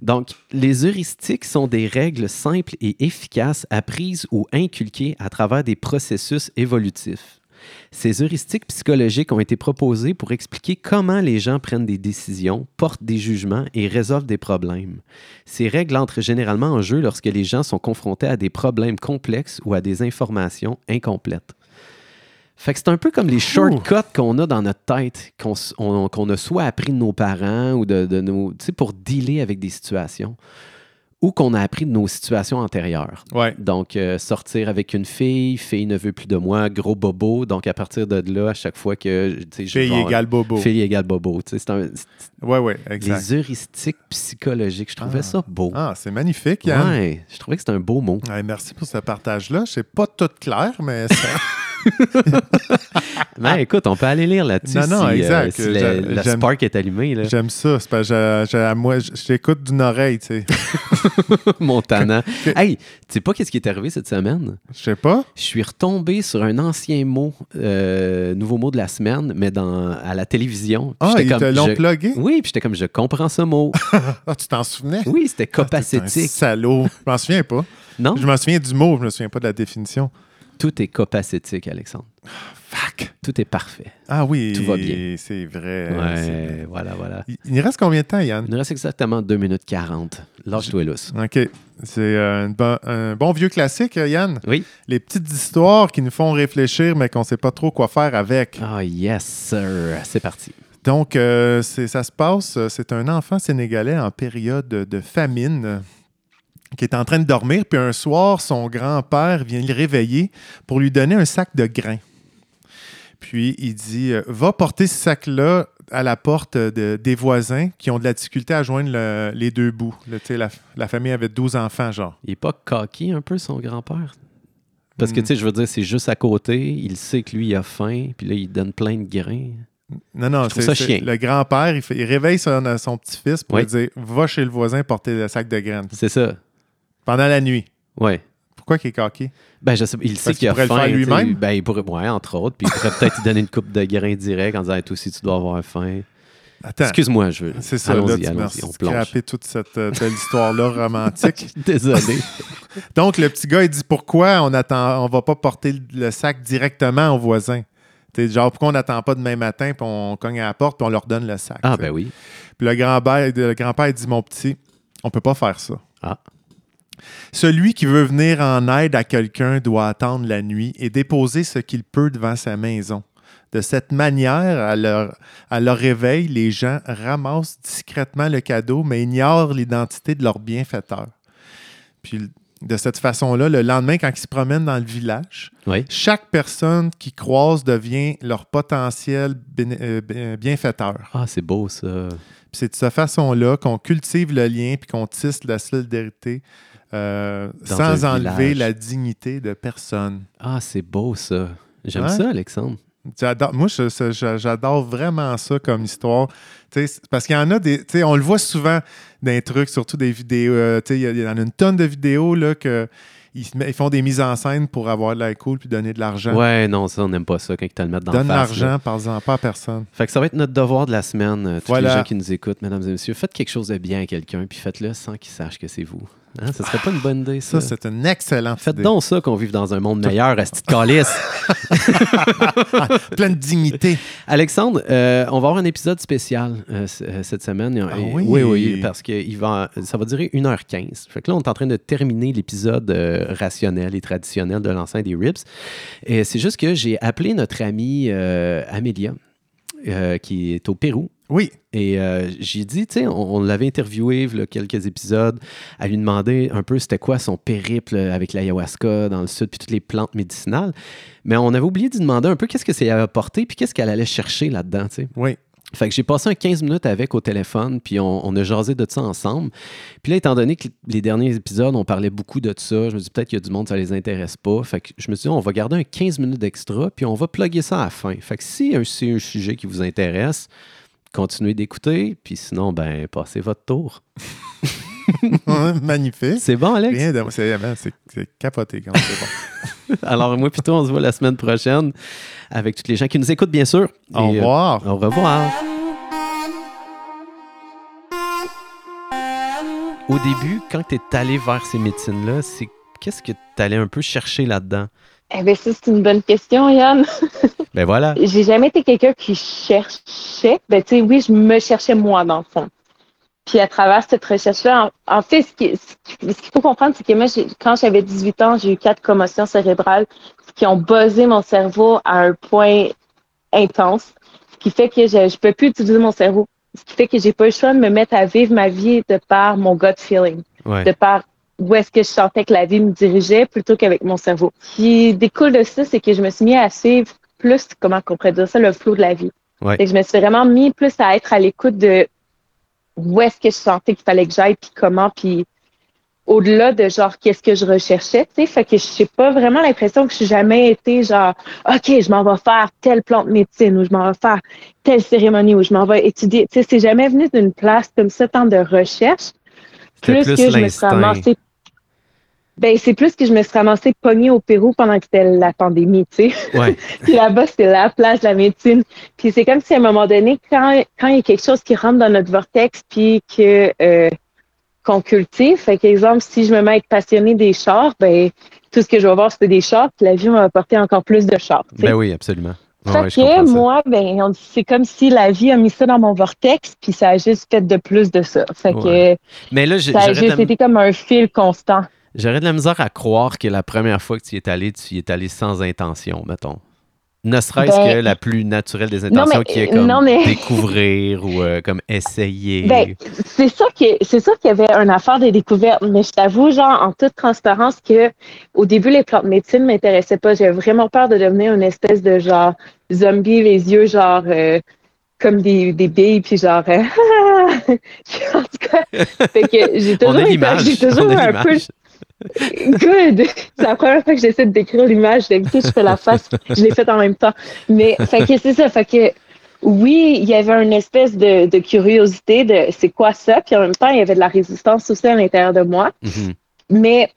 Donc, les heuristiques sont des règles simples et efficaces apprises ou inculquées à travers des processus évolutifs. Ces heuristiques psychologiques ont été proposées pour expliquer comment les gens prennent des décisions, portent des jugements et résolvent des problèmes. Ces règles entrent généralement en jeu lorsque les gens sont confrontés à des problèmes complexes ou à des informations incomplètes. Fait que c'est un peu comme les shortcuts qu'on a dans notre tête, qu'on a soit appris de nos parents ou de, de nos. Tu sais, pour dealer avec des situations, ou qu'on a appris de nos situations antérieures. Ouais. Donc, euh, sortir avec une fille, fille ne veut plus de moi, gros bobo. Donc, à partir de là, à chaque fois que. sais, je Fille égale bobo. Fille égale bobo. Sais, c'est un- Ouais, ouais, exact. les heuristiques psychologiques, je trouvais Ah. ça beau. Ah, c'est magnifique, Yann. ouais, je trouvais que c'était un beau mot. Ouais, merci pour ce partage-là. C'est pas tout clair, mais ça... Mais écoute, on peut aller lire là-dessus Non, non, si, euh, exact. si j'aime- spark est allumé. Là. j'aime ça. C'est parce que moi, je je t'écoute d'une oreille, tu sais. Montana. Hey, tu sais pas qu'est-ce qui est arrivé cette semaine? Je sais pas. Je suis retombé sur un ancien mot, euh, nouveau mot de la semaine, mais dans, à la télévision. Ah, ils comme, te l'ont je- plugué? Oui, puis j'étais comme, je comprends ce mot. Ah, tu t'en souvenais? Oui, c'était Ah, un copacétique. salaud. Je m'en souviens pas. Non? Je m'en souviens du mot, je me souviens pas de la définition. Tout est copacétique, Alexandre. Fuck! Tout est parfait. Ah oui, Tout va bien. C'est vrai. Ouais, voilà, voilà. Il, il reste combien de temps, Yann? Il nous reste exactement 2 minutes 40. Lâche-toi lousse. OK. C'est euh, un, bon, un bon vieux classique, euh, Yann. Oui. Les petites histoires qui nous font réfléchir, mais qu'on ne sait pas trop quoi faire avec. Ah, yes, sir. C'est parti. Donc, euh, c'est- ça se passe, c'est un enfant sénégalais en période de famine qui est en train de dormir, puis un soir, son grand-père vient le réveiller pour lui donner un sac de grains. Puis il dit euh, Va porter ce sac-là à la porte de- des voisins qui ont de la difficulté à joindre le- les deux bouts. La, la famille avait 12 enfants, genre. Il est pas coquille un peu, son grand-père? Parce que, tu sais, je veux dire, c'est juste à côté. Il sait que lui, il a faim. Puis là, il donne plein de grains. Non, non, c'est ça c'est- chien. Le grand-père, il, réveille son, son petit-fils pour Oui. lui dire Va chez le voisin porter le sac de graines. C'est ça. Pendant la nuit. Ouais. Pourquoi qu'il est coqué Ben, je sais. Il sait qu'il a qu'il pourrait faim. le faire lui-même? Ben, il pourrait, ouais, entre autres. Puis il pourrait peut-être lui donner une coupe de grains direct en disant, toi aussi, tu dois avoir faim. Attends. Excuse-moi, je veux. C'est ça, là, allons-y, allons-y, on plonge. scrappé toute cette euh, belle histoire-là romantique. Désolé. Donc, le petit gars, il dit pourquoi on attend, on va pas porter le- le sac directement au voisin? T'sais, genre, pourquoi on n'attend pas demain matin, puis on cogne à la porte, puis on leur donne le sac? ah, t'sais? ben oui. Puis le grand-père, le grand-père dit Mon petit, on peut pas faire ça. Ah. Celui qui veut venir en aide à quelqu'un doit attendre la nuit et déposer ce qu'il peut devant sa maison. De cette manière, à leur, à leur réveil, les gens ramassent discrètement le cadeau, mais ignorent l'identité de leur bienfaiteur. Puis de cette façon-là, le lendemain, quand ils se promènent dans le village, Oui. chaque personne qu'ils croisent devient leur potentiel euh, bien- bienfaiteur. Ah, c'est beau, ça. Puis c'est de cette façon-là qu'on cultive le lien puis qu'on tisse la solidarité euh, sans enlever village. la dignité de personne. Ah, c'est beau, ça. J'aime Ouais. ça, Alexandre. Moi, j'adore vraiment ça comme histoire. Parce qu'il y en a des. On le voit souvent dans les trucs, surtout des vidéos. euh, il y, en a une tonne de vidéos là, que. Ils, font des mises en scène pour avoir de l'air cool puis donner de l'argent. Ouais, non, ça, on n'aime pas ça quand ils te le mettent dans Donne la face. là. l'argent, par pas à personne. Fait que ça va être notre devoir de la semaine. euh, Tous Voilà. les gens qui nous écoutent, mesdames et messieurs, faites quelque chose de bien à quelqu'un, puis faites-le sans qu'il sache que c'est vous. Hein, Ce serait pas une bonne idée, ça? Ça, c'est une excellente Faites idée. donc ça qu'on vive dans un monde meilleur, asti de calice. Plein de dignité. Alexandre, euh, on va avoir un épisode spécial euh, euh, cette semaine. Ah Et- oui? oui, oui, parce que il va, ça va durer 1h15. Fait que là, on est en train de terminer l'épisode euh, rationnel et traditionnel de l'enceinte des Rips. Et c'est juste que j'ai appelé notre amie Amélia, qui est au Pérou. Oui. Et euh, j'ai dit, tu sais, on, on l'avait interviewé il y a quelques épisodes, à lui demander un peu c'était quoi son périple avec l'ayahuasca dans le sud, puis toutes les plantes médicinales. Mais on avait oublié de lui demander un peu qu'est-ce que ça avait apporté, puis qu'est-ce qu'elle allait chercher là-dedans, tu sais. Oui. Fait que j'ai passé un 15 minutes avec au téléphone, puis on, on a jasé de ça ensemble. Puis là, étant donné que les derniers épisodes, on parlait beaucoup de ça, je me dis peut-être qu'il y a du monde, ça les intéresse pas. Fait que je me suis dit, on va garder un 15 minutes d'extra, puis on va plugger ça à la fin. Fait que si c'est un sujet qui vous intéresse, continuez d'écouter, puis sinon, ben, passez votre tour. Magnifique. C'est bon, Alex? C'est capoté quand c'est bon. Alors, moi, plutôt, on se voit la semaine prochaine avec tous les gens qui nous écoutent, bien sûr. Au euh, revoir. Au revoir. Au début, quand tu es allé vers ces médecines-là, c'est qu'est-ce que tu allais un peu chercher là-dedans? Eh bien, ça, c'est une bonne question, Yann. Ben voilà. J'ai jamais été quelqu'un qui cherchait. Ben, tu sais, oui, je me cherchais moi, dans le fond. Puis à travers cette recherche-là, en, en fait, ce qui- ce qui- ce qu'il faut comprendre, c'est que moi, quand j'avais 18 ans, j'ai eu quatre commotions cérébrales qui ont buzzé mon cerveau à un point intense, ce qui fait que je ne peux plus utiliser mon cerveau. Ce qui fait que j'ai pas eu le choix de me mettre à vivre ma vie de par mon gut feeling Ouais. de par où est-ce que je sentais que la vie me dirigeait plutôt qu'avec mon cerveau. Ce qui découle de ça, c'est que je me suis mis à suivre plus, comment on pourrait dire ça, le flot de la vie. Ouais. Et je me suis vraiment mis plus à être à l'écoute de où est-ce que je sentais qu'il fallait que j'aille, puis comment, puis au-delà de genre qu'est-ce que je recherchais, tu sais, fait que je n'ai pas vraiment l'impression que je n'ai jamais été genre OK, je m'en vais faire telle plante médecine ou je m'en vais faire telle cérémonie ou je m'en vais étudier. Tu sais, c'est jamais venu d'une place comme ça, tant de recherche plus, plus que je me suis ramassée. Ben, c'est plus que je me suis ramassée pognée au Pérou pendant que c'était la pandémie, tu sais. Ouais. Puis là-bas, c'était la place de la médecine. Puis c'est comme si à un moment donné, quand, quand il y a quelque chose qui rentre dans notre vortex, puis que euh, qu'on cultive, fait qu'exemple, si je me mets à être passionnée des chars, ben tout ce que je vais voir, c'est des chars, puis la vie va apporter encore plus de chars. tu sais. Ben oui, absolument. Ouais, Fait que moi, ben, c'est comme si la vie a mis ça dans mon vortex, puis ça a juste fait de plus de ça. Fait Ouais. que Mais là, ça a juste la- été comme un fil constant. j'aurais de la misère à croire que la première fois que tu y es allé, tu y es allé sans intention, mettons. Ne serait-ce Ben, que la plus naturelle des intentions mais- qui est comme non, mais- découvrir ou euh, comme essayer. Ben, c'est sûr qu'il y avait une affaire des découvertes, mais je t'avoue, genre, en toute transparence, que au début, les plantes médecine m'intéressaient pas. J'avais vraiment peur de devenir une espèce de genre zombie, les yeux genre euh, comme des, des billes, puis genre euh, en tout cas, fait que j'ai toujours, été- toujours un peu. Good! C'est la première fois que j'essaie de décrire l'image. D'habitude, je fais la face. Je l'ai faite en même temps. Mais, fait que c'est ça. Fait que, oui, il y avait une espèce de, de curiosité de c'est quoi ça? Puis en même temps, il y avait de la résistance aussi à l'intérieur de moi. Mhm. Mais,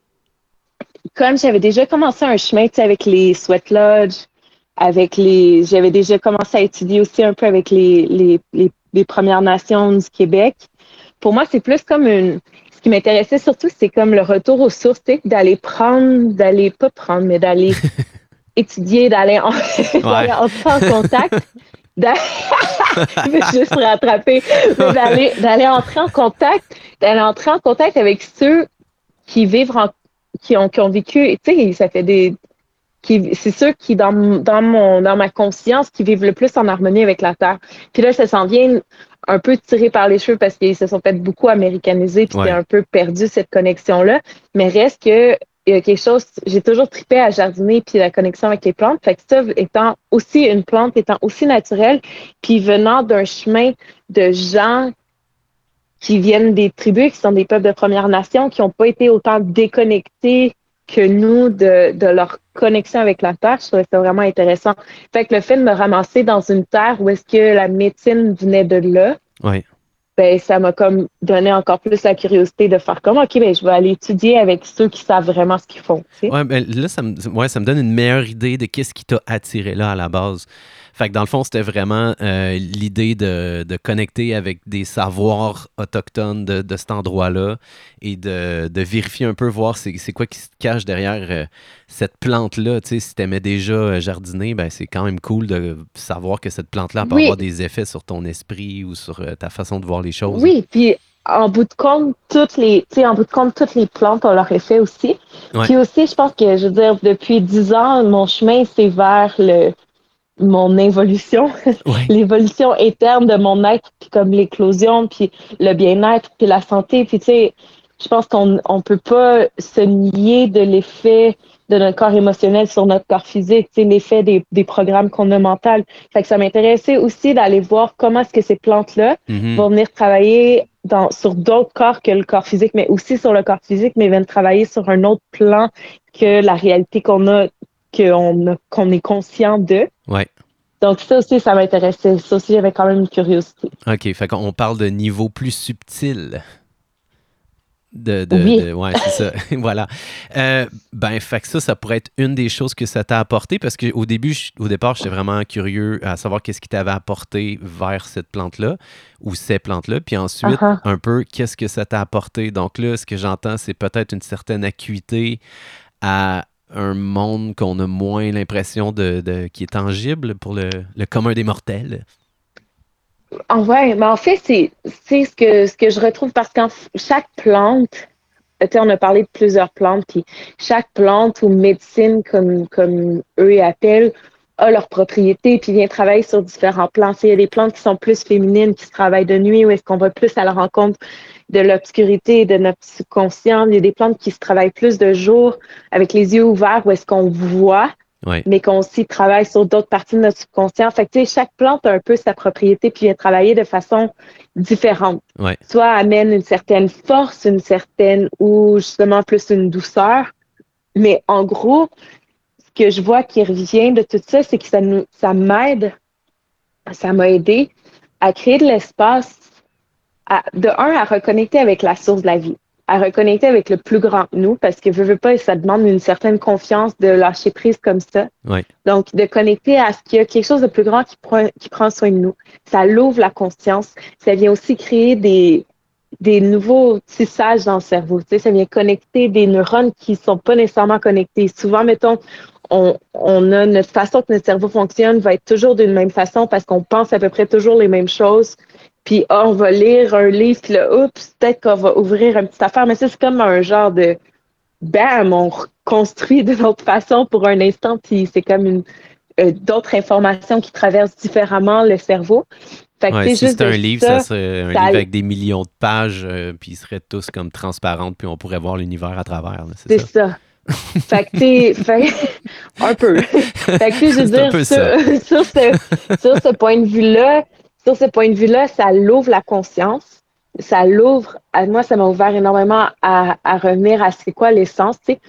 comme j'avais déjà commencé un chemin, tu sais, avec les sweat lodge, avec les, j'avais déjà commencé à étudier aussi un peu avec les, les, les, les Premières Nations du Québec. Pour moi, c'est plus comme une, qui m'intéressait surtout, c'est comme le retour aux sources, d'aller prendre, d'aller pas prendre, mais d'aller étudier, d'aller en- en contact. Je vais juste rattraper, d'aller d'aller entrer en contact, d'aller entrer en contact avec ceux qui vivent en, qui ont qui ont vécu, tu sais, ça fait des qui c'est ceux qui dans dans mon dans ma conscience qui vivent le plus en harmonie avec la terre. Puis là ça s'en vient un peu tiré par les cheveux parce qu'ils se sont fait beaucoup américaniser puis Ouais. c'est un peu perdu cette connexion là, mais reste que il y a quelque chose, j'ai toujours trippé à jardiner puis la connexion avec les plantes. Fait que ça étant aussi une plante, étant aussi naturelle, puis venant d'un chemin de gens qui viennent des tribus, qui sont des peuples de Première Nation, qui n'ont pas été autant déconnectés que nous de, de leur connexion avec la terre, je trouvais ça vraiment intéressant. Fait que le fait de me ramasser dans une terre où est-ce que la médecine venait de là, ben ça m'a comme donné encore plus la curiosité de faire comme ok ben je vais aller étudier avec ceux qui savent vraiment ce qu'ils font. tu sais. Ouais, ben là, ça me, ouais, ça me donne une meilleure idée de qu'est-ce qui t'a attiré là à la base. Fait que dans le fond, c'était vraiment euh, l'idée de, de connecter avec des savoirs autochtones de, de cet endroit-là et de, de vérifier un peu, voir c'est c'est quoi qui se cache derrière euh, cette plante-là. Tu sais, si t'aimais déjà euh, jardiner, ben c'est quand même cool de savoir que cette plante-là peut Oui. avoir des effets sur ton esprit ou sur euh, ta façon de voir les choses. Oui, puis en bout de compte, toutes les, tu sais, en bout de compte, toutes les plantes ont leur effet aussi. Ouais. Puis aussi, je pense que, je veux dire, depuis dix ans, mon chemin, c'est vers le, mon évolution, Ouais. l'évolution interne de mon être, puis comme l'éclosion, puis le bien-être, puis la santé. Puis tu sais, je pense qu'on on peut pas se nier de l'effet de notre corps émotionnel sur notre corps physique, tu sais, l'effet des, des programmes qu'on a mental. Fait que ça m'intéressait aussi d'aller voir comment est-ce que ces plantes-là Mhm. vont venir travailler dans, sur d'autres corps que le corps physique, mais aussi sur le corps physique, mais viennent travailler sur un autre plan que la réalité qu'on a, qu'on qu'on est conscient de. Ouais. Donc ça aussi, ça m'intéressait. Ça aussi, j'avais quand même une curiosité. OK, fait qu'on parle de niveau plus subtil. De, de, Oui. de- ouais, c'est ça. voilà. Euh, ben, fait que ça, ça pourrait être une des choses que ça t'a apporté parce qu'au début, je- au départ, j'étais vraiment curieux à savoir qu'est-ce qui t'avait apporté vers cette plante-là ou ces plantes-là. Puis ensuite, Uh-huh. un peu, qu'est-ce que ça t'a apporté? Donc là, ce que j'entends, c'est peut-être une certaine acuité à un monde qu'on a moins l'impression de, qui est tangible pour le, commun des mortels. En vrai, mais en fait, c'est ce que, que je retrouve parce qu'en f- chaque plante, on a parlé de plusieurs plantes, puis chaque plante ou médecine, comme, eux appellent, a leurs propriétés, puis vient travailler sur différents plans. Il y a des plantes qui sont plus féminines, qui se travaillent de nuit, où est-ce qu'on va plus à la rencontre de l'obscurité de notre subconscient. Il y a des plantes qui se travaillent plus de jour, avec les yeux ouverts, où est-ce qu'on voit Ouais. mais qu'on aussi travaille sur d'autres parties de notre subconscient. Fait que, chaque plante a un peu sa propriété puis vient travailler de façon différente. Ouais. Soit amène une certaine force, une certaine ou justement plus une douceur. Mais en gros, ce que je vois qui revient de tout ça, c'est que ça nous, ça m'aide, ça m'a aidé à créer de l'espace, à- de un, à reconnecter avec la source de la vie, à reconnecter avec le plus grand nous, parce que veux, veux pas, ça demande une certaine confiance de lâcher prise comme ça. Ouais. Donc, de connecter à ce qu'il y a quelque chose de plus grand qui prend, qui prend soin de nous. Ça l'ouvre la conscience. Ça vient aussi créer des, des nouveaux tissages dans le cerveau. Tu sais, ça vient connecter des neurones qui sont pas nécessairement connectés. Souvent, mettons, on, on a notre façon que notre cerveau fonctionne va être toujours d'une même façon parce qu'on pense à peu près toujours les mêmes choses. Puis, ah, on va lire un livre, puis là, oups, peut-être qu'on va ouvrir une petite affaire. Mais ça, c'est comme un genre de bam, on reconstruit de notre façon pour un instant, puis c'est comme une euh, d'autres informations qui traversent différemment le cerveau. Fait que, Ouais, si c'était un livre, ça, ça, serait un ça- livre avec des millions de pages, euh, puis ils seraient tous comme transparentes, puis on pourrait voir l'univers à travers. C'est ça. ça. fait que t'es, fait, un peu. fait que je veux C'est un peu dire, sur, sur ce, sur ce point de vue-là, sur ce point de vue-là, ça l'ouvre la conscience. Ça l'ouvre, à moi, ça m'a ouvert énormément à, à revenir à c'est quoi l'essence, tu sais.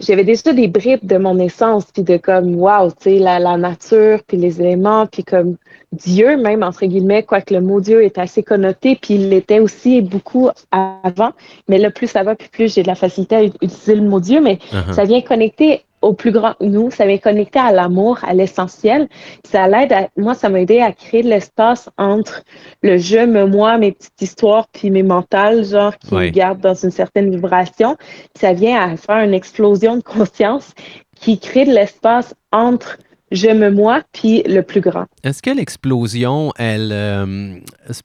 J'avais déjà des bribes de mon essence, puis de comme, wow, tu sais, la, la nature, puis les éléments, puis comme Dieu, même, entre guillemets, quoique le mot Dieu est assez connoté, puis il l'était aussi beaucoup avant. Mais là, plus ça va, puis plus j'ai de la facilité à utiliser le mot Dieu, mais Uh-huh. ça vient connecter au plus grand nous, ça vient connecter à l'amour, à l'essentiel. Ça l'aide à, moi, ça m'a aidé à créer de l'espace entre le je, me, moi, mes petites histoires, puis mes mentales, genre, qui Ouais. me gardent dans une certaine vibration. Ça vient à faire une explosion de conscience qui crée de l'espace entre je, me, moi, puis le plus grand. Est-ce que l'explosion, elle, euh,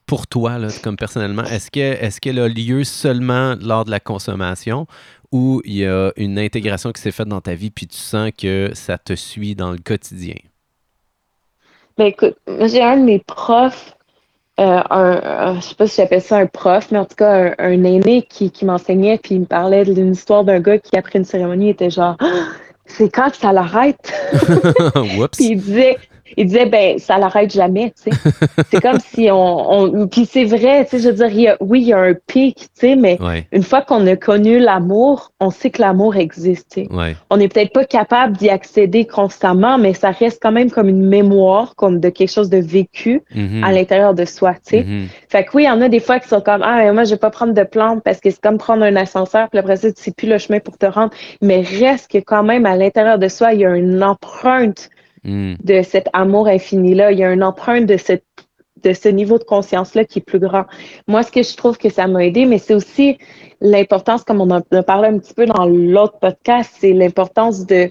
pour toi, là, comme personnellement, est-ce que est-ce qu'elle a lieu seulement lors de la consommation ou il y a une intégration qui s'est faite dans ta vie puis tu sens que ça te suit dans le quotidien? Ben écoute, moi, j'ai un de mes profs, euh, un, un- je sais pas si j'appelle ça un prof, mais en tout cas un, un aîné qui, qui m'enseignait, puis il me parlait d'une histoire d'un gars qui, après une cérémonie, était genre Ah, c'est quand que ça l'arrête? Puis il disait, il disait, ben, ça l'arrête jamais, tu sais. c'est comme si on, on puis c'est vrai, tu sais, je veux dire, il y a- oui, il y a un pic, tu sais, mais Ouais, une fois qu'on a connu l'amour, on sait que l'amour existe, tu sais ouais. on n'est peut-être pas capable d'y accéder constamment, mais ça reste quand même comme une mémoire comme de quelque chose de vécu Mhm, à l'intérieur de soi, tu sais. mhm. Fait que oui, il y en a des fois qui sont comme ah moi je vais pas prendre de plantes parce que c'est comme prendre un ascenseur puis après ça tu sais plus le chemin pour te rendre, mais reste que quand même à l'intérieur de soi il y a une empreinte Mm. de cet amour infini là, il y a une empreinte de cette de ce niveau de conscience là qui est plus grand. Moi ce que je trouve que ça m'a aidé, mais c'est aussi l'importance comme on en a parlé un petit peu dans l'autre podcast, c'est l'importance de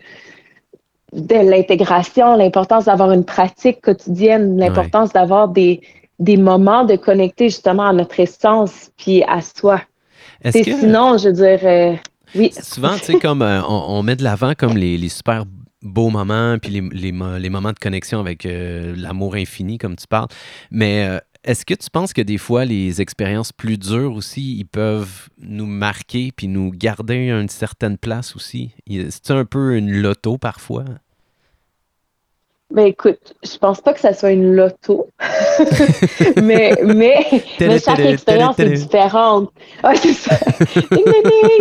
de l'intégration, l'importance d'avoir une pratique quotidienne, l'importance d'avoir des, des moments de connecter justement à notre essence puis à soi. Est-ce C'est que Sinon, je veux dire, euh, oui. souvent, tu sais, comme euh, on, on met de l'avant comme les, les super beaux moments, puis les, les mo- les moments de connexion avec euh, l'amour infini, comme tu parles. Mais euh, est-ce que tu penses que des fois, les expériences plus dures aussi, ils peuvent nous marquer, puis nous garder une certaine place aussi? C'est un peu une loto parfois? Ben écoute, je pense pas que ça soit une loto, mais, mais, mais chaque expérience est différente. Ah, c'est ça. Ding, ding,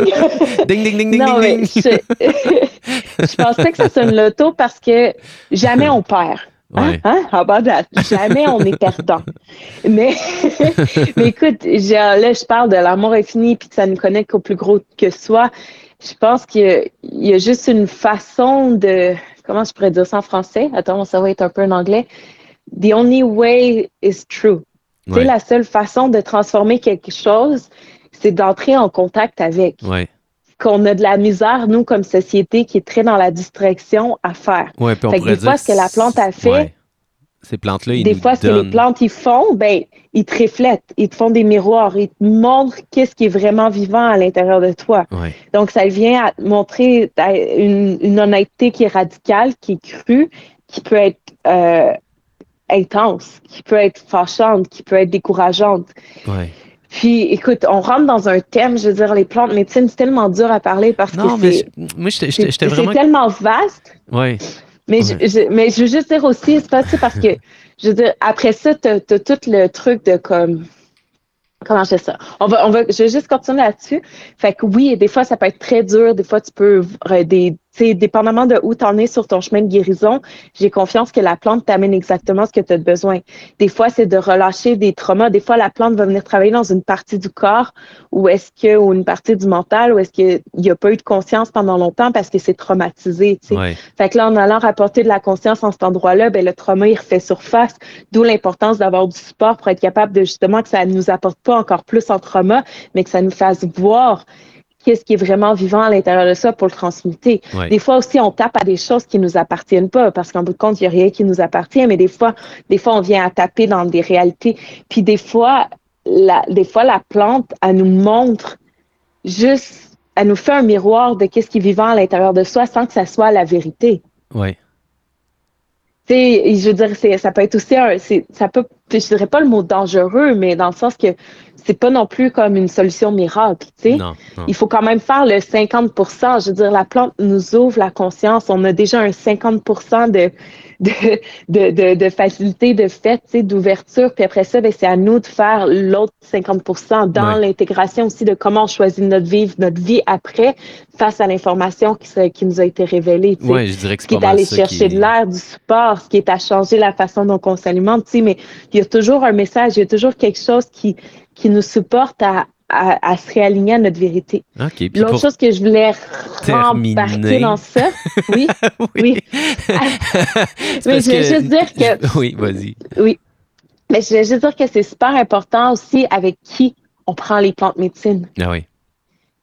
ding. Ding, ding, ding, non, ding, ding. je, je pense pas que ça soit une loto parce que jamais on perd. Hein? Ouais. Hein? Ah, bah, date. Jamais on est perdant. Mais, mais écoute, là, je parle de l'amour infini puis que ça nous connecte au plus gros que soi. Je pense qu'il y y a juste une façon de. Comment je pourrais dire ça en français? Attends, mon cerveau est un peu en anglais. The only way is true. Ouais. la seule façon de transformer quelque chose, c'est d'entrer en contact avec. Ouais. Qu'on a de la misère, nous, comme société, qui est très dans la distraction à faire. Ouais, puis on Fait que pourrait des fois, dire ce que la plante a fait, ouais. Ces plantes-là, ils des fois, ce que les plantes ils font, ben, ils te reflètent, ils te font des miroirs, ils te montrent qu'est-ce qui est vraiment vivant à l'intérieur de toi. Ouais. Donc, ça vient à montrer une honnêteté qui est radicale, qui est crue, qui peut être euh, intense, qui peut être fâchante, qui peut être décourageante. Ouais. Puis, écoute, on rentre dans un thème, je veux dire, les plantes médecine, c'est tellement dur à parler parce Non, que c'est moi, j'étais- vraiment. tellement vaste. Ouais. Mais, je, je- mais je veux juste dire aussi, c'est pas ça parce que, je veux dire, après ça, t'as as tout le truc de comme. Comment je fais ça? On va, on va, je vais juste continuer là-dessus. Fait que oui, des fois, ça peut être très dur. Des fois, tu peux, euh, des, sais, dépendamment de où tu en es sur ton chemin de guérison, j'ai confiance que la plante t'amène exactement ce que tu as besoin. Des fois, c'est de relâcher des traumas. Des fois, la plante va venir travailler dans une partie du corps ou est-ce que, ou une partie du mental, ou est-ce qu'il n'y a pas eu de conscience pendant longtemps parce que c'est traumatisé. Ouais. Fait que là, en allant rapporter de la conscience en cet endroit-là, ben, le trauma, il refait surface. D'où l'importance d'avoir du support pour être capable de justement que ça ne nous apporte pas encore plus en trauma, mais que ça nous fasse voir qu'est-ce qui est vraiment vivant à l'intérieur de ça pour le transmuter. Ouais. Des fois aussi, on tape à des choses qui nous appartiennent pas, parce qu'en bout de compte, il n'y a rien qui nous appartient, mais des fois, des fois, on vient à taper dans des réalités. Puis des fois, la, des fois, la plante, elle nous montre juste, elle nous fait un miroir de qu'est-ce qui est vivant à l'intérieur de soi sans que ça soit la vérité. Ouais. Tu sais, je veux dire, ça peut être aussi un, ça peut, je dirais pas le mot dangereux, mais dans le sens que c'est pas non plus comme une solution miracle, tu sais. Il faut quand même faire le 50% Je veux dire, la plante nous ouvre la conscience. On a déjà un 50 de, de, de, de, de facilité de fait, tu sais, d'ouverture. Puis après ça, ben, c'est à nous de faire l'autre 50% dans Ouais. l'intégration aussi de comment on choisit notre vie, notre vie après, face à l'information qui, se- qui nous a été révélée. tu sais Ouais, je dirais que ce qui est ça chercher qui- de l'air, du support, ce qui est à changer la façon dont on s'alimente, tu sais, mais il y a toujours un message, il y a toujours quelque chose qui, qui nous supporte à, à, à se réaligner à notre vérité. OK. Puis L'autre chose que je voulais terminer- rembarquer dans ça, oui, oui. Mais je vais juste dire que- Oui, vas-y. mais je voulais juste dire que c'est super important aussi avec qui on prend les plantes médecines. Ah oui.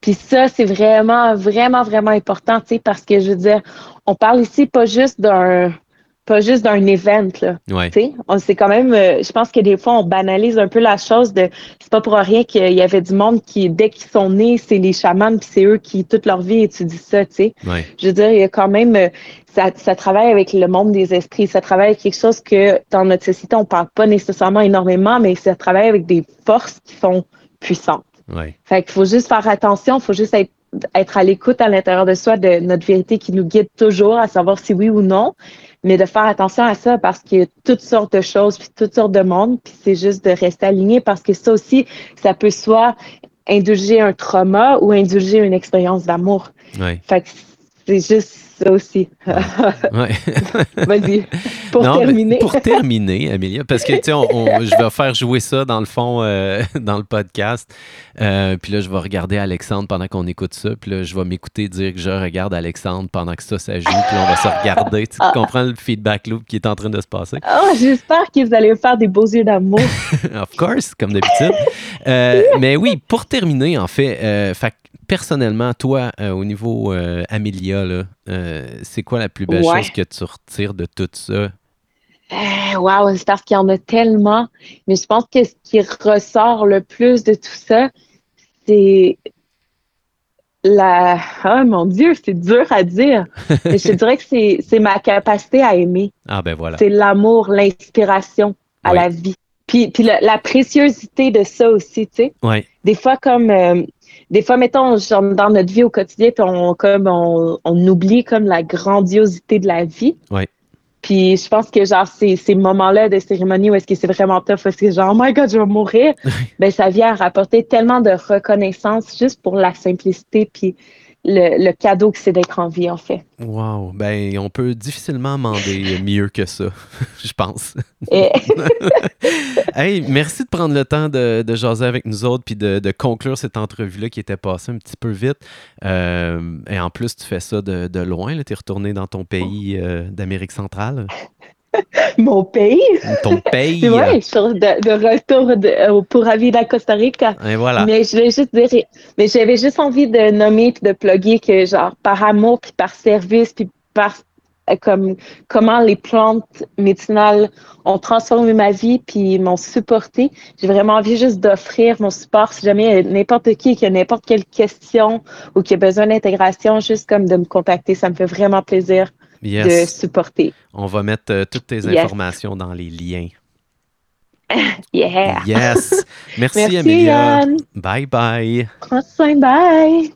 Puis ça, c'est vraiment, vraiment, vraiment important, tu sais, parce que je veux dire, on parle ici pas juste d'un pas juste d'un event, là. Ouais. Tu sais, on c'est quand même, euh, je pense que des fois, on banalise un peu la chose de, c'est pas pour rien qu'il y avait du monde qui, dès qu'ils sont nés, c'est les chamans, puis c'est eux qui, toute leur vie, étudient ça, tu sais. Ouais. Je veux dire, il y a quand même, euh, ça, ça travaille avec le monde des esprits, ça travaille avec quelque chose que dans notre société, on parle pas nécessairement énormément, mais ça travaille avec des forces qui sont puissantes. Ouais. Fait qu'il faut juste faire attention, il faut juste être, être à l'écoute à l'intérieur de soi de notre vérité qui nous guide toujours à savoir si oui ou non, mais de faire attention à ça parce qu'il y a toutes sortes de choses, puis toutes sortes de monde, puis c'est juste de rester aligné parce que ça aussi, ça peut soit indulger un trauma ou indulger une expérience d'amour. Ouais. Fait que c'est juste ça aussi. Ouais. Vas-y, pour Non, terminer. Pour terminer, Amélia, parce que, tu sais, on- on- je vais faire jouer ça dans le fond, euh, dans le podcast. Euh, puis là, je vais regarder Alexandre pendant qu'on écoute ça. Puis là, je vais m'écouter dire que je regarde Alexandre pendant que ça, ça joue. Puis là, on va se regarder. Tu Ah. comprends le feedback loop qui est en train de se passer? Oh, j'espère que vous allez me faire des beaux yeux d'amour. of course, comme d'habitude. Euh, mais oui, pour terminer, en fait, fait personnellement, toi, euh, au niveau euh, Amélia, là, euh, c'est quoi la plus belle Ouais. chose que tu retires de tout ça? Eh, Wow, c'est parce qu'il y en a tellement. Mais je pense que ce qui ressort le plus de tout ça, c'est la, oh mon Dieu, c'est dur à dire. Mais je dirais que c'est, c'est ma capacité à aimer. Ah ben voilà. C'est l'amour, l'inspiration à Oui. la vie. Puis, puis le- la préciosité de ça aussi, tu sais. Ouais. Des fois, comme, euh, des fois, mettons, genre, dans notre vie au quotidien, puis on, comme, on, on oublie comme la grandiosité de la vie. Ouais. Puis je pense que genre ces, ces moments-là de cérémonie où est-ce que c'est vraiment tough, où est-ce que genre oh my god je vais mourir, ben ça vient à rapporter tellement de reconnaissance juste pour la simplicité puis le, le cadeau que c'est d'être en vie en fait. Wow. Ben, on peut difficilement demander mieux que ça, je pense. Et Hey, merci de prendre le temps de, de jaser avec nous autres puis de, de conclure cette entrevue-là qui était passée un petit peu vite. Euh, et en plus, tu fais ça de, de loin. Tu es retourné dans ton pays euh, d'Amérique centrale. mon pays, Ton pays. je suis de, de retour de, euh, pour Avida Costa Rica. Et voilà. Mais je vais juste dire, mais j'avais juste envie de nommer puis de plugger que genre par amour puis par service puis par euh, comme comment les plantes médicinales ont transformé ma vie puis m'ont supporté. J'ai vraiment envie juste d'offrir mon support si jamais a n'importe qui qui a n'importe quelle question ou qui a besoin d'intégration, juste comme de me contacter, ça me fait vraiment plaisir de supporter. On va mettre euh, toutes tes Yes. informations dans les liens. Yeah. Yes. Merci, Merci Amélia. Bye bye. Prends soin, bye.